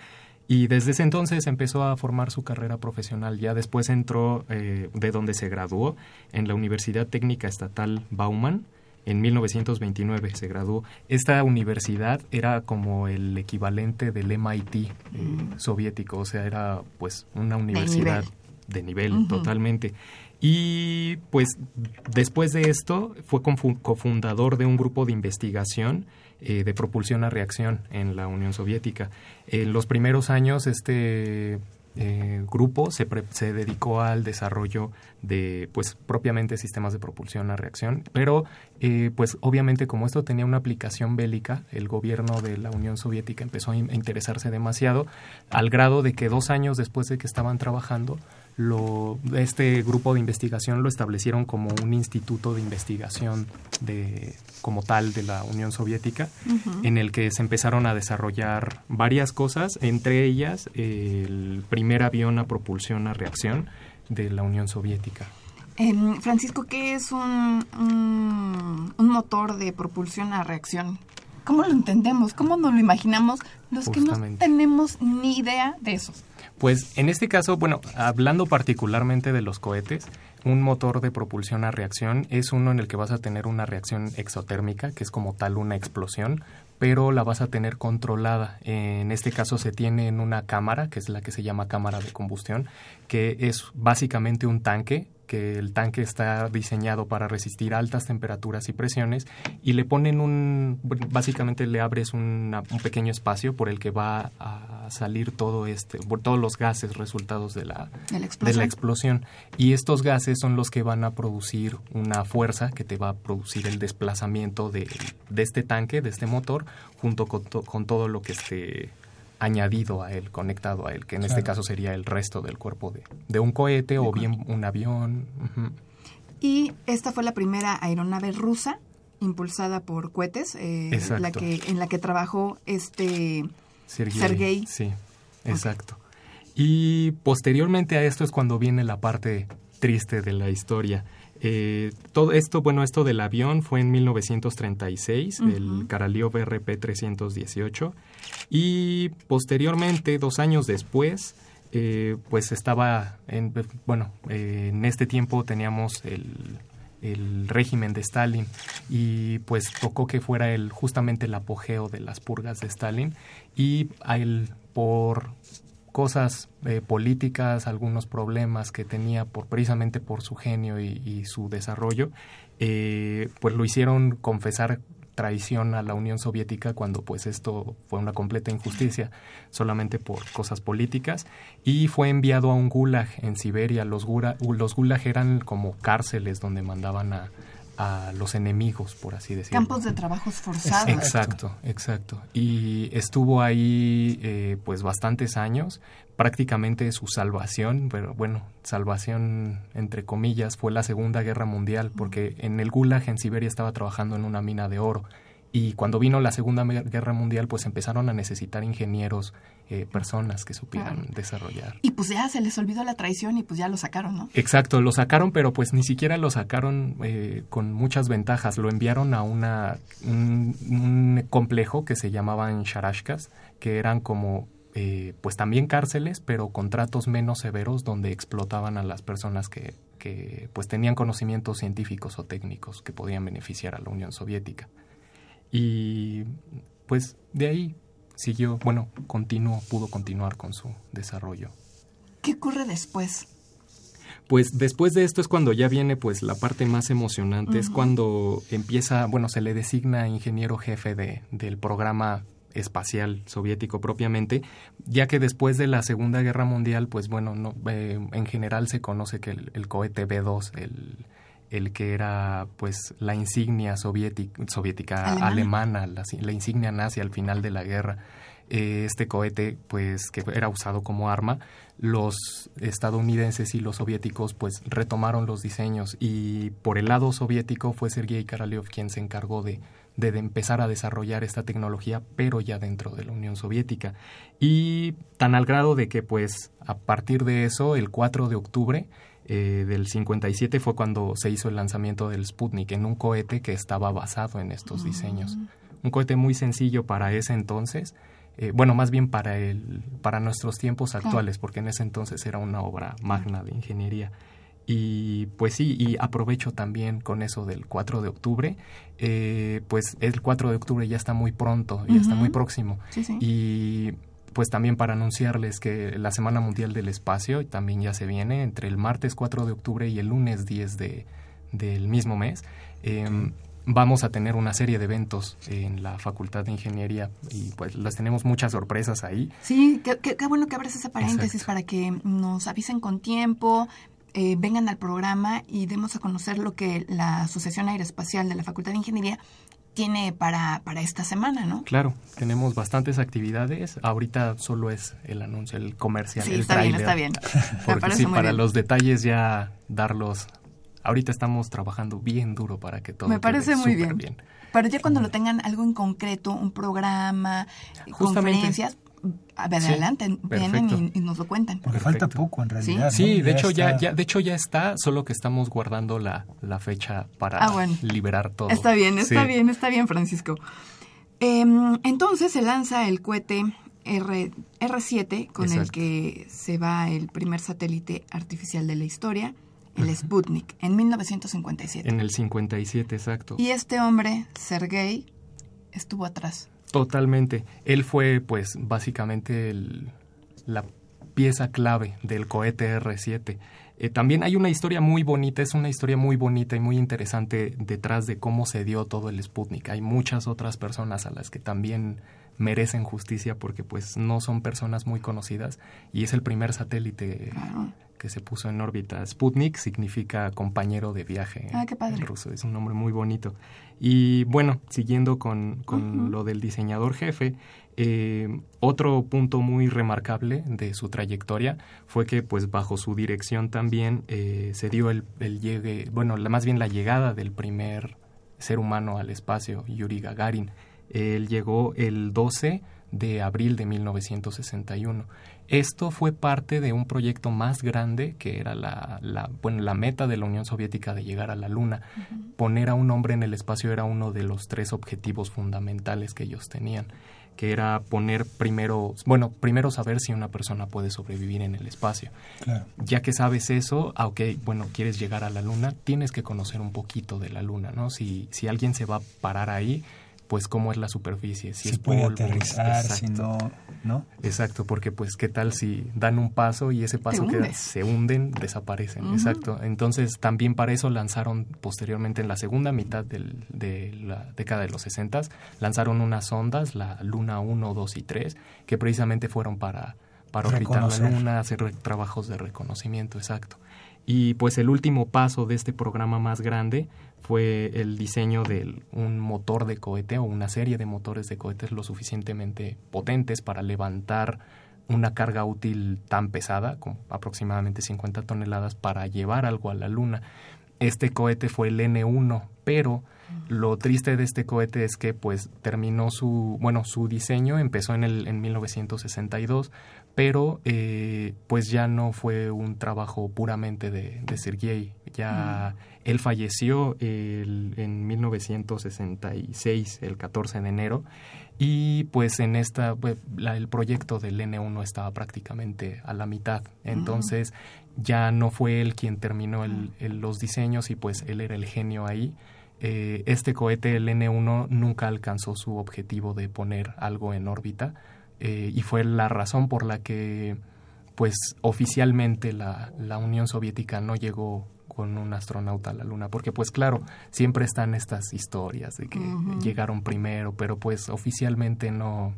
Y desde ese entonces empezó a formar su carrera profesional. Ya después entró eh, de donde se graduó en la Universidad Técnica Estatal Bauman en 1929 se graduó. Esta universidad era como el equivalente del MIT eh, mm. soviético, o sea, era pues una universidad de nivel, de nivel uh -huh. totalmente. Y pues después de esto fue cofundador de un grupo de investigación eh, de propulsión a reacción en la Unión Soviética. En los primeros años este eh, grupo se, pre, se, dedicó al desarrollo de, pues, propiamente sistemas de propulsión a reacción, pero, eh, pues, obviamente como esto tenía una aplicación bélica, el gobierno de la Unión Soviética empezó a, a interesarse demasiado, al grado de que dos años después de que estaban trabajando, lo, este grupo de investigación lo establecieron como un instituto de investigación de, como tal de la Unión Soviética, uh -huh. en el que se empezaron a desarrollar varias cosas, entre ellas el primer avión a propulsión a reacción de la Unión Soviética. Eh, Francisco, ¿qué es un, un, un, motor de propulsión a reacción? ¿Cómo lo entendemos? ¿Cómo nos lo imaginamos los Justamente. que no tenemos ni idea de eso? Pues en este caso, bueno, hablando particularmente de los cohetes, un motor de propulsión a reacción es uno en el que vas a tener una reacción exotérmica, que es como tal una explosión, pero la vas a tener controlada. En este caso se tiene en una cámara, que es la que se llama cámara de combustión, que es básicamente un tanque que el tanque está diseñado para resistir altas temperaturas y presiones y le ponen un, básicamente le abres una, un pequeño espacio por el que va a salir todo este, por todos los gases resultados de la, de la, de la explosión. Y estos gases son los que van a producir una fuerza que te va a producir el desplazamiento de, de este tanque, de este motor, junto con, to, con todo lo que esté añadido a él, conectado a él, que en claro. este caso sería el resto del cuerpo de, de un cohete de o bien un avión. Uh -huh. Y esta fue la primera aeronave rusa impulsada por cohetes, eh, la que, en la que trabajó este Sergei. Sergei. Sí, exacto. Okay. Y posteriormente a esto es cuando viene la parte triste de la historia. Eh, todo esto, bueno, esto del avión fue en 1936, el Karaliov RP-318, y posteriormente, dos años después, eh, pues estaba, en, bueno, eh, en este tiempo teníamos el, el régimen de Stalin y pues tocó que fuera el justamente el apogeo de las purgas de Stalin. Y a él por cosas eh, políticas, algunos problemas que tenía por precisamente por su genio y, su desarrollo, eh, pues lo hicieron confesar traición a la Unión Soviética cuando pues esto fue una completa injusticia solamente por cosas políticas y fue enviado a un gulag en Siberia. Los, los gulag eran como cárceles donde mandaban a, a los enemigos, por así decirlo. Campos de trabajos forzados. Exacto, exacto. Y estuvo ahí eh, pues bastantes años, prácticamente su salvación, pero bueno, salvación entre comillas, fue la Segunda Guerra Mundial, porque en el Gulag en Siberia estaba trabajando en una mina de oro y cuando vino la Segunda Guerra Mundial, pues empezaron a necesitar ingenieros, eh, personas que supieran desarrollar. Y pues ya se les olvidó la traición y pues ya lo sacaron, ¿no? Exacto, lo sacaron, pero pues ni siquiera lo sacaron eh, con muchas ventajas. Lo enviaron a una, un, complejo que se llamaban Sharashkas, que eran como eh, pues también cárceles, pero contratos menos severos donde explotaban a las personas que, que pues tenían conocimientos científicos o técnicos que podían beneficiar a la Unión Soviética. Y pues de ahí siguió, bueno, continuó, pudo continuar con su desarrollo. ¿Qué ocurre después? Pues después de esto es cuando ya viene pues la parte más emocionante, es cuando empieza, bueno, se le designa ingeniero jefe de, del programa espacial soviético propiamente, ya que después de la Segunda Guerra Mundial, pues bueno, no, eh, en general se conoce que el, el cohete B-2, el el que era pues la insignia soviética, soviética alemana, la, insignia nazi al final de la guerra. Eh, este cohete pues que era usado como arma, los estadounidenses y los soviéticos pues retomaron los diseños y por el lado soviético fue Sergei Karalev quien se encargó de, de, empezar a desarrollar esta tecnología, pero ya dentro de la Unión Soviética. Y tan al grado de que pues a partir de eso, el 4 de octubre, eh, del 57 fue cuando se hizo el lanzamiento del Sputnik en un cohete que estaba basado en estos diseños. Mm. Un cohete muy sencillo para ese entonces, eh, bueno, más bien para, el, para nuestros tiempos actuales, porque en ese entonces era una obra magna de ingeniería. Y pues sí, y aprovecho también con eso del 4 de octubre, eh, pues el 4 de octubre ya está muy pronto, ya está muy próximo. Y pues también para anunciarles que la Semana Mundial del Espacio también ya se viene entre el martes 4 de octubre y el lunes 10 de, del mismo mes. Em, vamos a tener una serie de eventos en la Facultad de Ingeniería y pues las tenemos muchas sorpresas ahí. Sí, qué, bueno que abres ese paréntesis para que nos avisen con tiempo, eh, vengan al programa y demos a conocer lo que la Asociación Aeroespacial de la Facultad de Ingeniería tiene para, para esta semana, ¿no? Claro, tenemos bastantes actividades. Ahorita solo es el anuncio, el comercial, sí, el está bien, está bien. Porque sí, para los detalles ya darlos. Ahorita estamos trabajando bien duro para que todo Me parece muy bien. Pero ya cuando lo tengan algo en concreto, un programa, conferencias, adelante, vienen y, nos lo cuentan. Porque falta poco en realidad. Sí, de hecho ya, ya, de hecho ya está, solo que estamos guardando la, la fecha para ah, liberar todo. Está bien, está bien, está bien, Francisco. Em, entonces se lanza el cohete R, R7 con el que se va el primer satélite artificial de la historia, el Sputnik, en 1957. En el 57, exacto. Y este hombre, Sergei, estuvo atrás. Totalmente. Él fue, pues, básicamente la pieza clave del cohete R7. Eh, también hay una historia muy bonita, es una historia muy bonita y muy interesante detrás de cómo se dio todo el Sputnik. Hay muchas otras personas a las que también merecen justicia porque pues no son personas muy conocidas y es el primer satélite que se puso en órbita. Sputnik significa compañero de viaje ah, en ruso, es un nombre muy bonito. Y bueno, siguiendo con, lo del diseñador jefe, eh, otro punto muy remarcable de su trayectoria fue que pues bajo su dirección también eh, se dio el, el llegue, bueno, más bien la llegada del primer ser humano al espacio, Yuri Gagarin, Él llegó el 12 de abril de 1961. Esto fue parte de un proyecto más grande que era la, la, bueno, la meta de la Unión Soviética de llegar a la Luna. Poner a un hombre en el espacio era uno de los tres objetivos fundamentales que ellos tenían que era poner primero, bueno, primero saber si una persona puede sobrevivir en el espacio. Ya que sabes eso, aunque, ah, bueno, quieres llegar a la luna, tienes que conocer un poquito de la luna, ¿no? Si, si alguien se va a parar ahí, pues cómo es la superficie, si, es puede aterrizar, si no, ¿no? Exacto, porque pues qué tal si dan un paso y ese paso que se hunden, desaparecen, exacto. Entonces también para eso lanzaron posteriormente en la segunda mitad del, de la década de los 60 lanzaron unas sondas, la Luna 1, 2 y 3, que precisamente fueron para para orbitar la Luna, hacer trabajos de reconocimiento, exacto. Y pues el último paso de este programa más grande fue el diseño de un motor de cohete o una serie de motores de cohetes lo suficientemente potentes para levantar una carga útil tan pesada, como aproximadamente 50 toneladas, para llevar algo a la Luna. Este cohete fue el N1, pero lo triste de este cohete es que pues terminó su, bueno, su diseño empezó en el en 1962, pero eh, pues ya no fue un trabajo puramente de, de Sergei. Ya él falleció en 1966, el 14 de enero, y pues en esta, pues, el proyecto del N1 estaba prácticamente a la mitad. Entonces ya no fue él quien terminó los diseños y pues él era el genio ahí. Eh, este cohete, el N1, nunca alcanzó su objetivo de poner algo en órbita eh, y fue la razón por la que pues oficialmente la, la, Unión Soviética no llegó con un astronauta a la Luna, porque pues claro, siempre están estas historias de que llegaron primero, pero pues oficialmente no,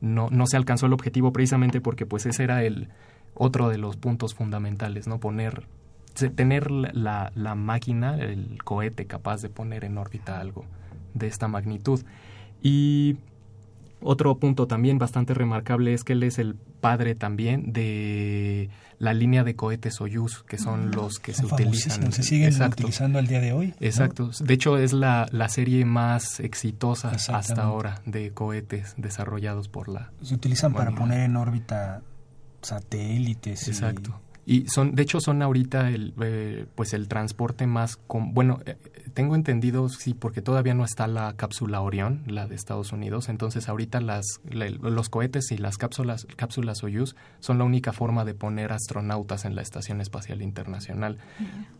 no, no se alcanzó el objetivo precisamente porque pues ese era el otro de los puntos fundamentales, ¿no? Poner, tener la, la máquina, el cohete capaz de poner en órbita algo de esta magnitud. Y otro punto también bastante remarcable es que él es el padre también de la línea de cohetes Soyuz, que son mm. los que se utilizan. Se siguen utilizando al día de hoy. Exacto. De hecho, es la, la serie más exitosa hasta ahora de cohetes desarrollados por la... Se utilizan para poner en órbita satélites. Exacto. Y son, de hecho, son ahorita el, eh, pues el transporte más, con, bueno, eh, tengo entendido, sí, porque todavía no está la cápsula Orión, la de Estados Unidos, entonces ahorita las, los cohetes y las cápsulas, cápsulas Soyuz son la única forma de poner astronautas en la Estación Espacial Internacional,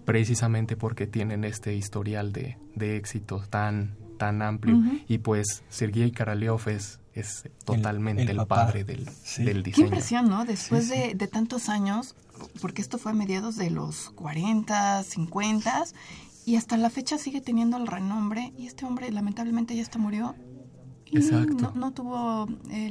precisamente porque tienen este historial de, de éxito tan, tan amplio. Y pues Sergei Karalev es es totalmente el, padre del, del, diseño. Qué impresión, ¿no? Después De, de, tantos años, porque esto fue a mediados de los 40, 50 y hasta la fecha sigue teniendo el renombre y este hombre lamentablemente ya está murió Exacto. No, tuvo eh,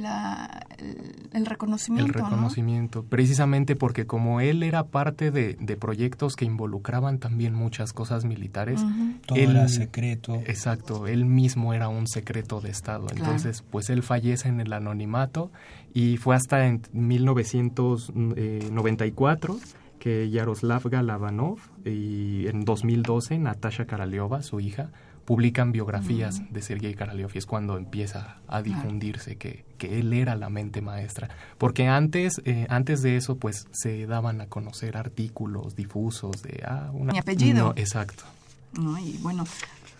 el, reconocimiento. El reconocimiento, precisamente porque como él era parte de, proyectos que involucraban también muchas cosas militares, todo era secreto. Exacto, él mismo era un secreto de Estado. Entonces, pues él fallece en el anonimato y fue hasta en 1994 que Yaroslav Galavanov y en 2012 Natasha Karaliova, su hija, publican biografías de Sergei Karalev y es cuando empieza a difundirse que, que, él era la mente maestra. Porque antes, eh, antes de eso, pues se daban a conocer artículos difusos de... Ah, una, Mi apellido. exacto. y bueno,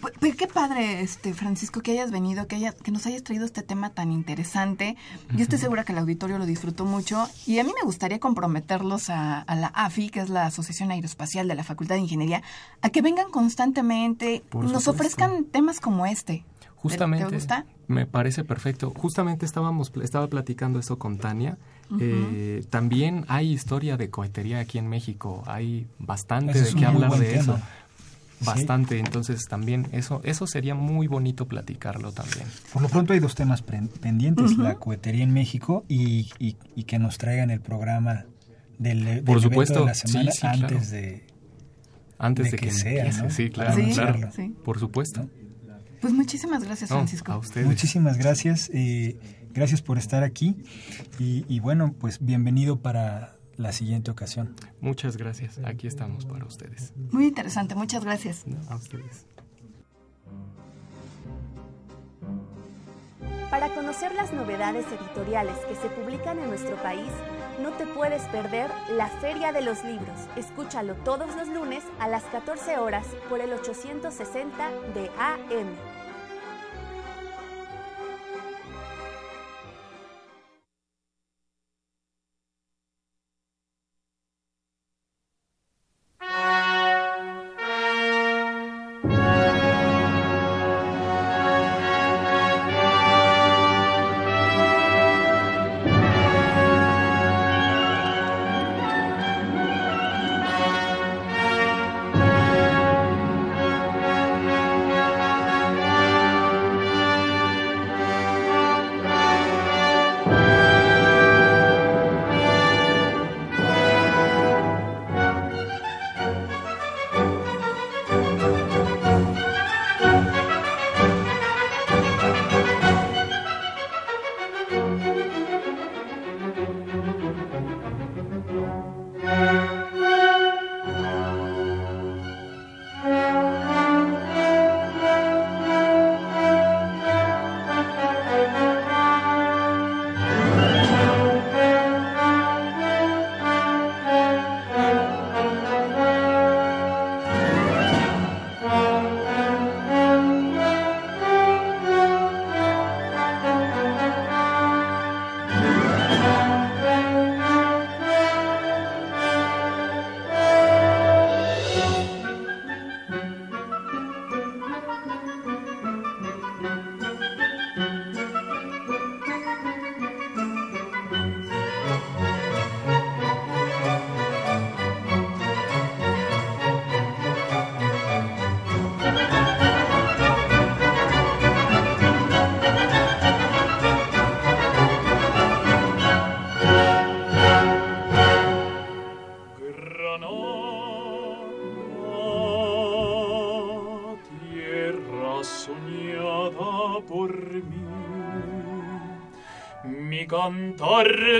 pues, pues, qué padre, este Francisco, que hayas venido, que, haya, que nos hayas traído este tema tan interesante. Yo estoy segura que el auditorio lo disfrutó mucho y a mí me gustaría comprometerlos a, la AFI, que es la Asociación Aeroespacial de la Facultad de Ingeniería, a que vengan constantemente, nos ofrezcan temas como este. Justamente. ¿Te gusta? Me parece perfecto. Justamente estábamos, estaba platicando eso con Tania. Eh, también hay historia de cohetería aquí en México. Hay bastante de qué hablar de eso bastante, entonces también eso eso sería muy bonito platicarlo también. Por lo pronto hay dos temas pendientes, la cohetería en México y, y, que nos traigan el programa del, Por supuesto, de la semana antes de antes de, que, sea, ¿no? Sí, claro, claro. Por supuesto. Pues muchísimas gracias, Francisco. a ustedes. Muchísimas gracias. Eh, gracias por estar aquí y, y bueno, pues bienvenido para la siguiente ocasión. Muchas gracias. Aquí estamos para ustedes. Muy interesante. Muchas gracias. a ustedes. Para conocer las novedades editoriales que se publican en nuestro país, no te puedes perder la Feria de los Libros. Escúchalo todos los lunes a las 14 horas por el 860 de AM.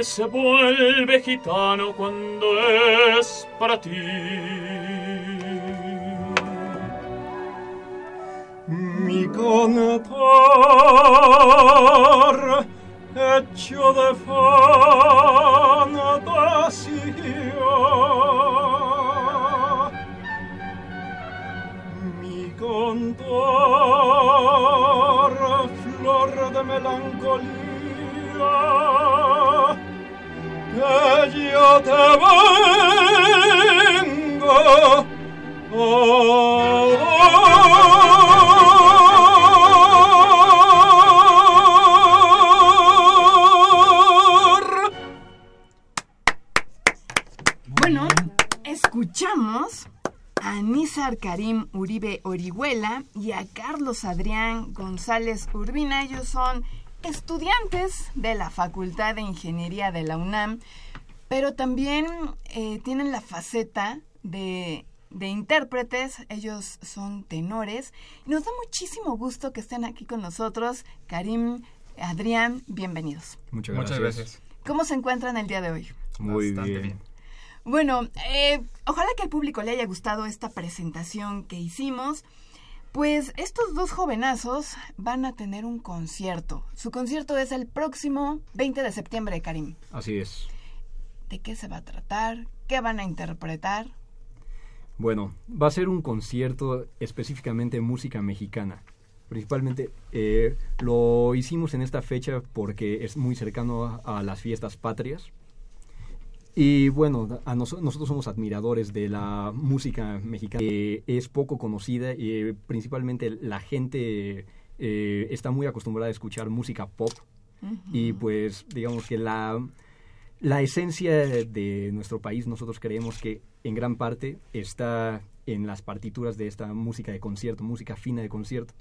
Se vuelve gitano cuando es para ti. Bueno, escuchamos a Nizar Karim Uribe Orihuela y a Carlos Adrián González Urbina. Ellos son estudiantes de la Facultad de Ingeniería de la UNAM, pero también eh, tienen la faceta de, de, intérpretes, ellos son tenores. Y nos da muchísimo gusto que estén aquí con nosotros. Karim, Adrián, bienvenidos. Muchas gracias. Muchas gracias. ¿Cómo se encuentran el día de hoy? Muy bien. Bueno, eh, ojalá que al público le haya gustado esta presentación que hicimos. Pues estos dos jovenazos van a tener un concierto. Su concierto es el próximo 20 de septiembre, Karim. Así es. ¿De qué se va a tratar? ¿Qué van a interpretar? Bueno, va a ser un concierto específicamente música mexicana. Principalmente eh, lo hicimos en esta fecha porque es muy cercano a las fiestas patrias. Y bueno, a nosotros somos admiradores de la música mexicana. que es poco conocida y principalmente la gente eh, está muy acostumbrada a escuchar música pop. Y pues digamos que la, la esencia de nuestro país nosotros creemos que en gran parte está en las partituras de esta música de concierto, música fina de concierto.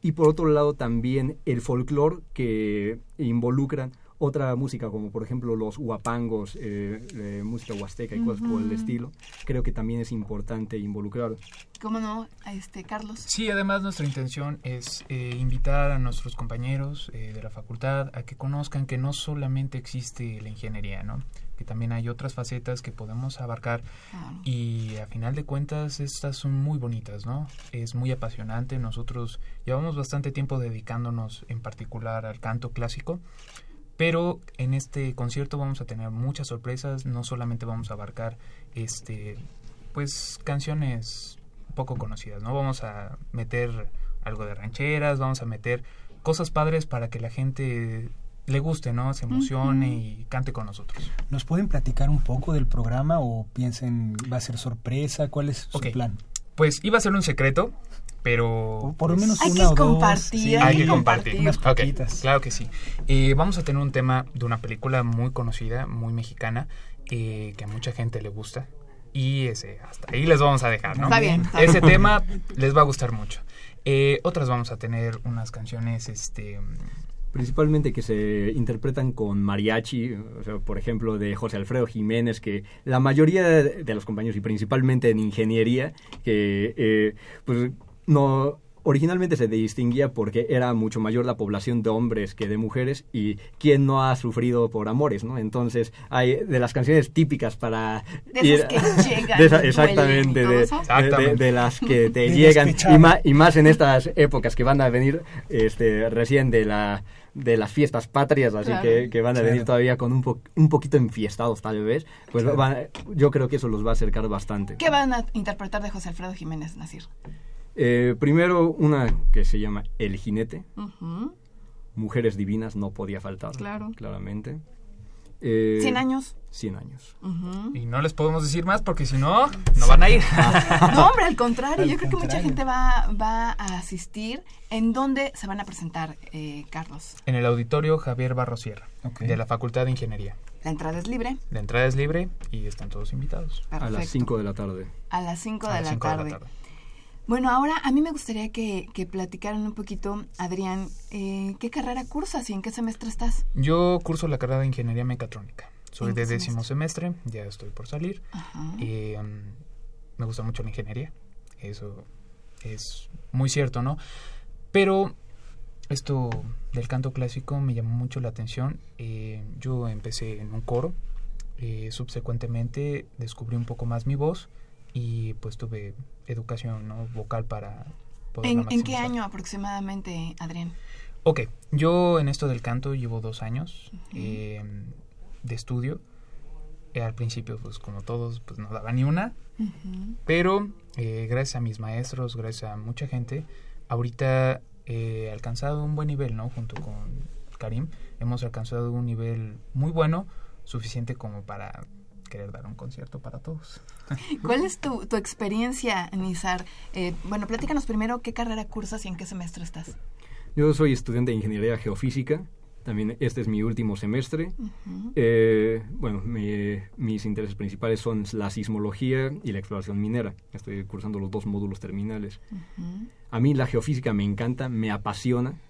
Y por otro lado también el folclore que involucran otra música como por ejemplo los huapangos, eh, música huasteca y cosas por el estilo, creo que también es importante involucrar. ¿Cómo no, este Carlos? Sí, además nuestra intención es eh, invitar a nuestros compañeros eh, de la facultad a que conozcan que no solamente existe la ingeniería, ¿no? que también hay otras facetas que podemos abarcar y a final de cuentas estas son muy bonitas, ¿no? Es muy apasionante, nosotros llevamos bastante tiempo dedicándonos en particular al canto clásico, pero en este concierto vamos a tener muchas sorpresas, no solamente vamos a abarcar este pues canciones poco conocidas, ¿no? Vamos a meter algo de rancheras, vamos a meter cosas padres para que la gente le guste, ¿no? Se emocione y cante con nosotros. ¿Nos pueden platicar un poco del programa o piensen va a ser sorpresa? ¿Cuál es su plan? Pues iba a ser un secreto, pero por lo menos hay una que o compartir, dos. hay que compartir. Unas Ok, poquitas. claro que sí. Eh, vamos a tener un tema de una película muy conocida, muy mexicana, eh, que a mucha gente le gusta. Y ese, hasta ahí les vamos a dejar, ¿no? Está bien, está Ese bien. tema les va a gustar mucho. Eh, otras vamos a tener unas canciones, este... Principalmente que se interpretan con mariachi, o sea, por ejemplo, de José Alfredo Jiménez, que la mayoría de los compañeros, y principalmente en ingeniería, que eh, pues no originalmente se distinguía porque era mucho mayor la población de hombres que de mujeres y quién no ha sufrido por amores, ¿no? Entonces, hay de las canciones típicas para De esas que llegan, de esa- exactamente, de, eso. de- Exactamente. de- de las que te llegan y más, y más en estas épocas que van a venir este recién de la de las fiestas patrias, así Claro. que, que van a Claro. venir todavía con un, po- un poquito enfiestados tal vez, pues Claro. van- yo creo que eso los va a acercar bastante. ¿Qué van a interpretar de José Alfredo Jiménez Nasir? Eh, primero una que se llama El Jinete. Mujeres Divinas, no podía faltar, Claro. claramente. Eh, 100 años. 100 años. Y no les podemos decir más porque si no, no van a ir. No, hombre, al contrario, Al yo creo que mucha gente va, va a asistir. ¿En dónde se van a presentar, eh, Carlos? en el auditorio Javier Barrosierra, de la Facultad de Ingeniería. La entrada es libre. La entrada es libre y están todos invitados. Perfecto. A las 5 de la tarde. A las 5 A de, la de tarde. Bueno, ahora a mí me gustaría que, que platicaran un poquito, Adrián, eh, ¿qué carrera cursas y en qué semestre estás? Yo curso la carrera de Ingeniería Mecatrónica. Soy ¿En qué de décimo semestre, ya estoy por salir. Ajá. Y, um, me gusta mucho la ingeniería. Eso es muy cierto, ¿no? Pero esto del canto clásico me llamó mucho la atención. Eh, yo empecé en un coro. eh, subsecuentemente descubrí un poco más mi voz y pues tuve educación ¿no? vocal para poderla ¿En, en qué año aproximadamente, Adrián? Ok, yo en esto del canto llevo dos años eh, de estudio. Eh, al principio, pues como todos, pues no daba ni una. Pero eh, gracias a mis maestros, gracias a mucha gente, ahorita he alcanzado un buen nivel, ¿no? Junto con Karim, hemos alcanzado un nivel muy bueno, suficiente como para querer dar un concierto para todos. ¿Cuál es tu, tu experiencia, Nizar? Eh, bueno, platícanos primero qué carrera cursas y en qué semestre estás. Yo soy estudiante de Ingeniería Geofísica. También este es mi último semestre. Eh, bueno, mi- mis intereses principales son la sismología y la exploración minera. Estoy cursando los dos módulos terminales. Ujú. A mí la geofísica me encanta, me apasiona,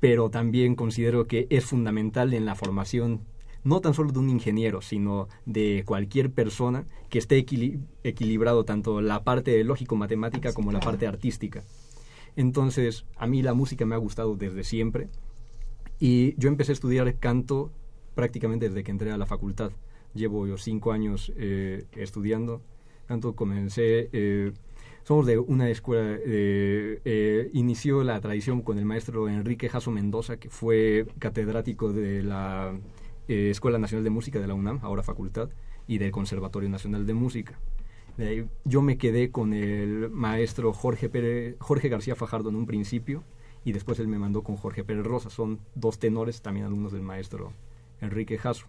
pero también considero que es fundamental en la formación no tan solo de un ingeniero, sino de cualquier persona que esté equili- equilibrado tanto la parte lógico-matemática como la parte artística. Entonces, a mí la música me ha gustado desde siempre y yo empecé a estudiar canto prácticamente desde que entré a la facultad. Llevo yo cinco años eh, estudiando canto. Comencé, eh, somos de una escuela, eh, eh, inició la tradición con el maestro Enrique Jasso Mendoza, que fue catedrático de la eh, Escuela Nacional de Música de la UNAM, ahora facultad, y del Conservatorio Nacional de Música. De ahí yo me quedé con el maestro Jorge, Pérez- Jorge García Fajardo en un principio y después él me mandó con Jorge Pérez Rosa. Son dos tenores, también alumnos del maestro Enrique Jasso.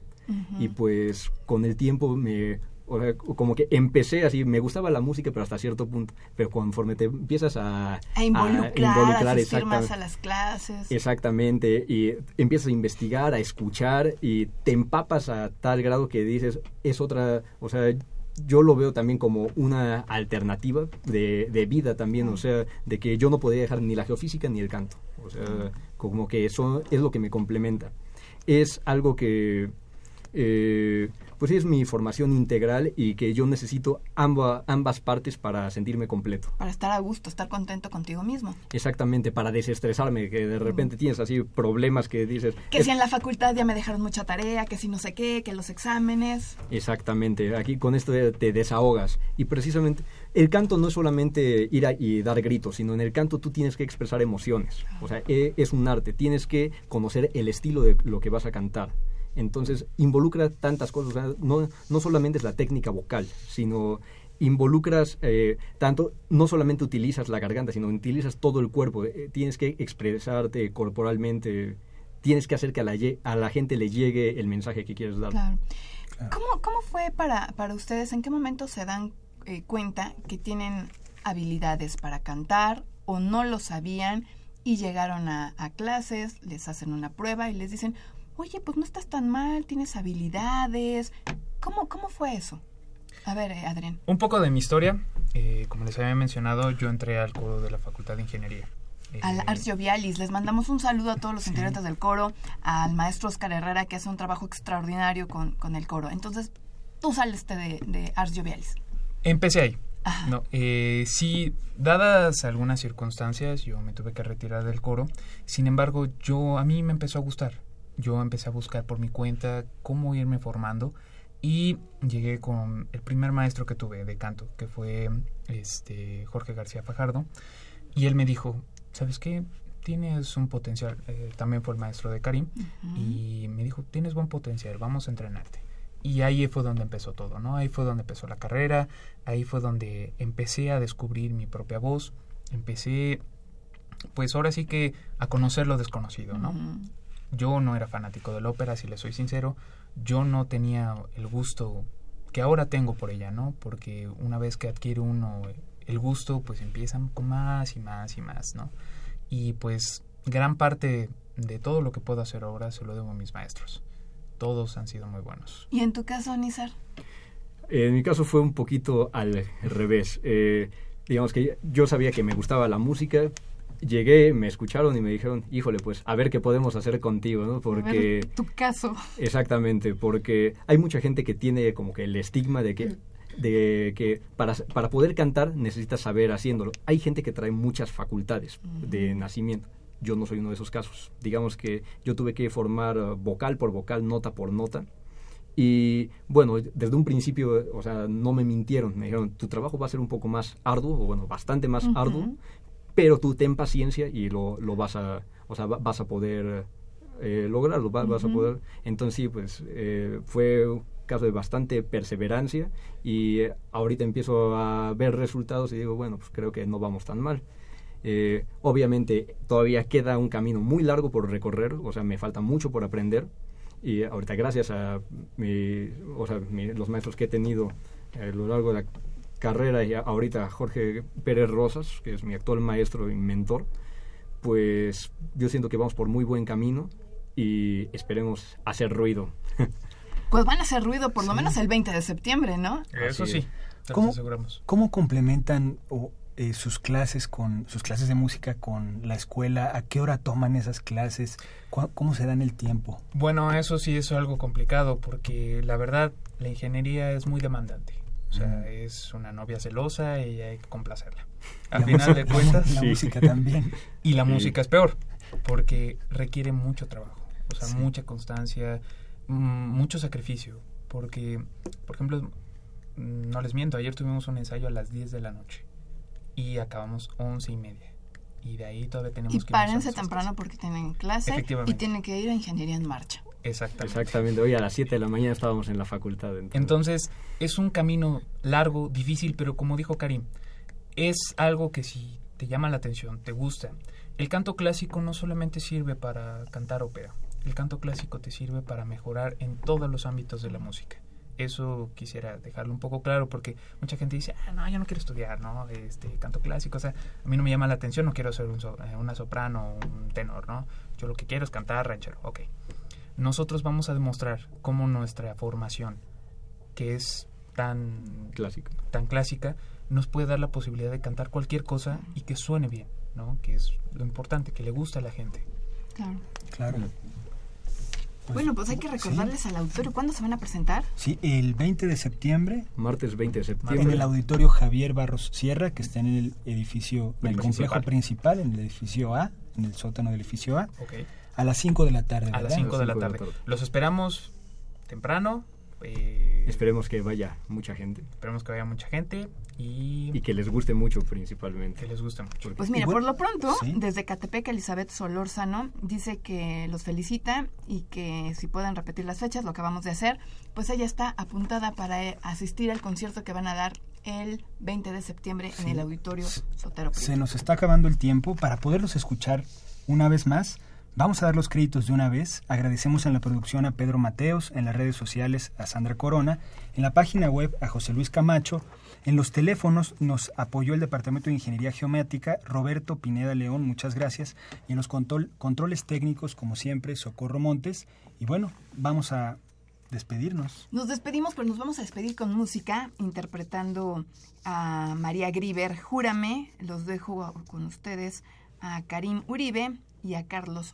Y pues con el tiempo me... o sea, como que empecé así, me gustaba la música, pero hasta cierto punto. Pero conforme te empiezas a... A involucrar, a, involucrar, asistir más a las clases. Exactamente, y empiezas a investigar, a escuchar y te empapas a tal grado que dices, es otra, o sea, yo lo veo también como una alternativa de, de vida también, o sea, de que yo no podría dejar ni la geofísica ni el canto, o sea, como que eso es lo que me complementa. Es algo que eh, pues es mi formación integral y que yo necesito amba, ambas partes para sentirme completo. Para estar a gusto, estar contento contigo mismo. Exactamente, para desestresarme, que de repente tienes así problemas que dices... Que si en la facultad ya me dejaron mucha tarea, que si no sé qué, que los exámenes. Exactamente, aquí con esto te desahogas. Y precisamente el canto no es solamente ir a, y dar gritos, sino en el canto tú tienes que expresar emociones. O sea, e, es un arte, tienes que conocer el estilo de lo que vas a cantar. Entonces, involucra tantas cosas, no, no solamente es la técnica vocal, sino involucras eh, tanto, no solamente utilizas la garganta, sino utilizas todo el cuerpo, eh, tienes que expresarte corporalmente, tienes que hacer que a la, a la gente le llegue el mensaje que quieres dar. Claro. ¿Cómo, ¿Cómo, fue para, para ustedes? ¿En qué momento se dan eh, cuenta que tienen habilidades para cantar o no lo sabían y llegaron a, clases, les hacen una prueba y les dicen, oye, pues no estás tan mal, tienes habilidades. ¿Cómo, cómo fue eso? A ver, eh, Adrián. Un poco de mi historia. Eh, como les había mencionado, yo entré al coro de la Facultad de Ingeniería. Al Arcio Vialis. Les mandamos un saludo a todos los integrantes del coro, al maestro Oscar Herrera, que hace un trabajo extraordinario con, con el coro. Entonces, tú sales de, de Arcio Vialis. Empecé ahí. No, eh, sí, dadas algunas circunstancias, yo me tuve que retirar del coro. Sin embargo, yo a mí me empezó a gustar. Yo empecé a buscar por mi cuenta cómo irme formando y llegué con el primer maestro que tuve de canto, que fue este Jorge García Fajardo, y él me dijo, ¿sabes qué? Tienes un potencial. Eh, también fue el maestro de Karim y me dijo, tienes buen potencial, vamos a entrenarte y ahí fue donde empezó todo, ¿no? Ahí fue donde empezó la carrera, ahí fue donde empecé a descubrir mi propia voz, empecé, pues ahora sí que a conocer lo desconocido, ¿no? Yo no era fanático de la ópera, si le soy sincero, yo no tenía el gusto que ahora tengo por ella, ¿no? Porque una vez que adquiere uno el gusto, pues empiezan con más y más y más, ¿no? Y pues gran parte de todo lo que puedo hacer ahora se lo debo a mis maestros todos han sido muy buenos. ¿Y en tu caso, Nizar? en mi caso fue un poquito al revés. Eh, digamos que yo sabía que me gustaba la música, llegué, me escucharon y me dijeron, híjole, pues a ver qué podemos hacer contigo, ¿no? Porque... tu caso. Exactamente, porque hay mucha gente que tiene como que el estigma de que... de que para, para poder cantar necesitas saber haciéndolo. Hay gente que trae muchas facultades de nacimiento yo no soy uno de esos casos. Digamos que yo tuve que formar uh, vocal por vocal, nota por nota. Y bueno, desde un principio, o sea, no me mintieron. Me dijeron, tu trabajo va a ser un poco más arduo, o bueno, bastante más arduo, pero tú ten paciencia y lo, lo vas a, o sea, vas a poder eh, lograrlo, vas, a poder. Entonces sí, pues eh, fue un caso de bastante perseverancia y eh, ahorita empiezo a ver resultados y digo, bueno, pues creo que no vamos tan mal. Eh, obviamente todavía queda un camino muy largo por recorrer, o sea, me falta mucho por aprender. Y ahorita gracias a los maestros que he tenido a lo largo de la carrera y ahorita Jorge Pérez Rosas, que es mi actual maestro y mentor, pues yo siento que vamos por muy buen camino y esperemos hacer ruido. Pues van a hacer ruido por lo menos el 20 de septiembre, ¿no? Eso sí. ¿Cómo, ¿Cómo complementan o eh, sus clases con sus clases de música con la escuela? ¿A qué hora toman esas clases? ¿Cómo se dan el tiempo? Bueno, eso sí es algo complicado porque la verdad la ingeniería es muy demandante. O sea, mm. es una novia celosa y hay que complacerla. Al final de cuentas, la música también. Y la música es peor porque requiere mucho trabajo, o sea, mucha constancia, mm, mucho sacrificio. Porque, por ejemplo, mm, no les miento, ayer tuvimos un ensayo a las 10 de la noche y acabamos once y media. Y de ahí todavía tenemos y que... Y párense temprano porque tienen clase y tienen que ir a Ingeniería en Marcha. Exactamente. Exactamente. Hoy a las 7 de la mañana estábamos en la facultad. Entonces. entonces, es un camino largo, difícil, pero como dijo Karim, es algo que si te llama la atención, te gusta. El canto clásico no solamente sirve para cantar ópera, el canto clásico te sirve para mejorar en todos los ámbitos de la música. Eso quisiera dejarlo un poco claro porque mucha gente dice, ah, no, yo no quiero estudiar, ¿no? Este, canto clásico, o sea, a mí no me llama la atención, no quiero ser un eh, una soprano o un tenor, ¿no? Yo lo que quiero es cantar ranchero, ok. Nosotros vamos a demostrar cómo nuestra formación, que es tan clásica, tan clásica nos puede dar la posibilidad de cantar cualquier cosa y que suene bien, ¿no? Que es lo importante, que le guste a la gente. Claro. Claro. Pues, bueno, pues hay que recordarles al auditorio cuándo se van a presentar. Sí, el 20 de septiembre. Martes 20 de septiembre. En el auditorio Javier Barros Sierra, que está en el edificio, en el complejo principal, en el edificio A, en el sótano del edificio A. A las 5 de la tarde. A las 5 de, la tarde. Los esperamos temprano. Eh, Esperemos que vaya mucha gente. Esperemos que vaya mucha gente. Y, que les guste mucho principalmente. Que les guste mucho. Pues mira, por lo pronto, desde Catepec, Elizabeth Solórzano dice que los felicita y que si pueden repetir las fechas, lo acabamos de hacer, pues ella está apuntada para eh, asistir al concierto que van a dar el 20 de septiembre en el auditorio Sotero. Se nos está acabando el tiempo para poderlos escuchar una vez más. Vamos a dar los créditos de una vez. Agradecemos en la producción a Pedro Mateos, en las redes sociales a Sandra Corona, en la página web a José Luis Camacho en los teléfonos nos apoyó el Departamento de Ingeniería Geométrica, Roberto Pineda León, muchas gracias. Y en los controles técnicos, como siempre, Socorro Montes. Y bueno, vamos a despedirnos. Nos despedimos, pero nos vamos a despedir con música, interpretando a María Griver, Júrame. Los dejo con ustedes a Karim Uribe y a Carlos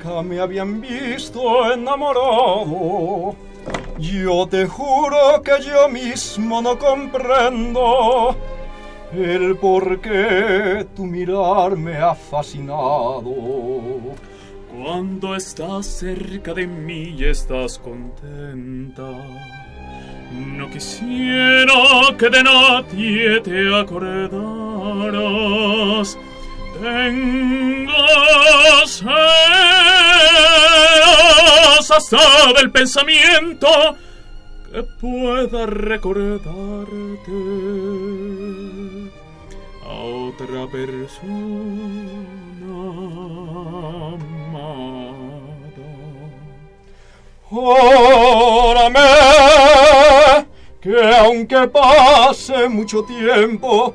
nunca me habían visto enamorado. Yo te juro que yo mismo no comprendo el por qué tu mirar me ha fascinado. Cuando estás cerca de mí y estás contenta, no quisiera que de nadie te acordaras tengo hasta del pensamiento que pueda recordarte a otra persona amada. Que aunque pase mucho tiempo,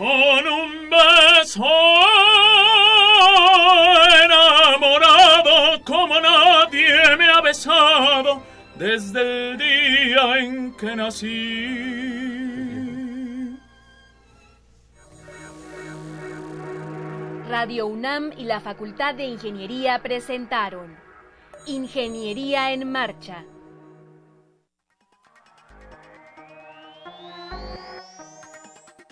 con un beso enamorado como nadie me ha besado desde el día en que nací. Radio UNAM y la Facultad de Ingeniería presentaron Ingeniería en Marcha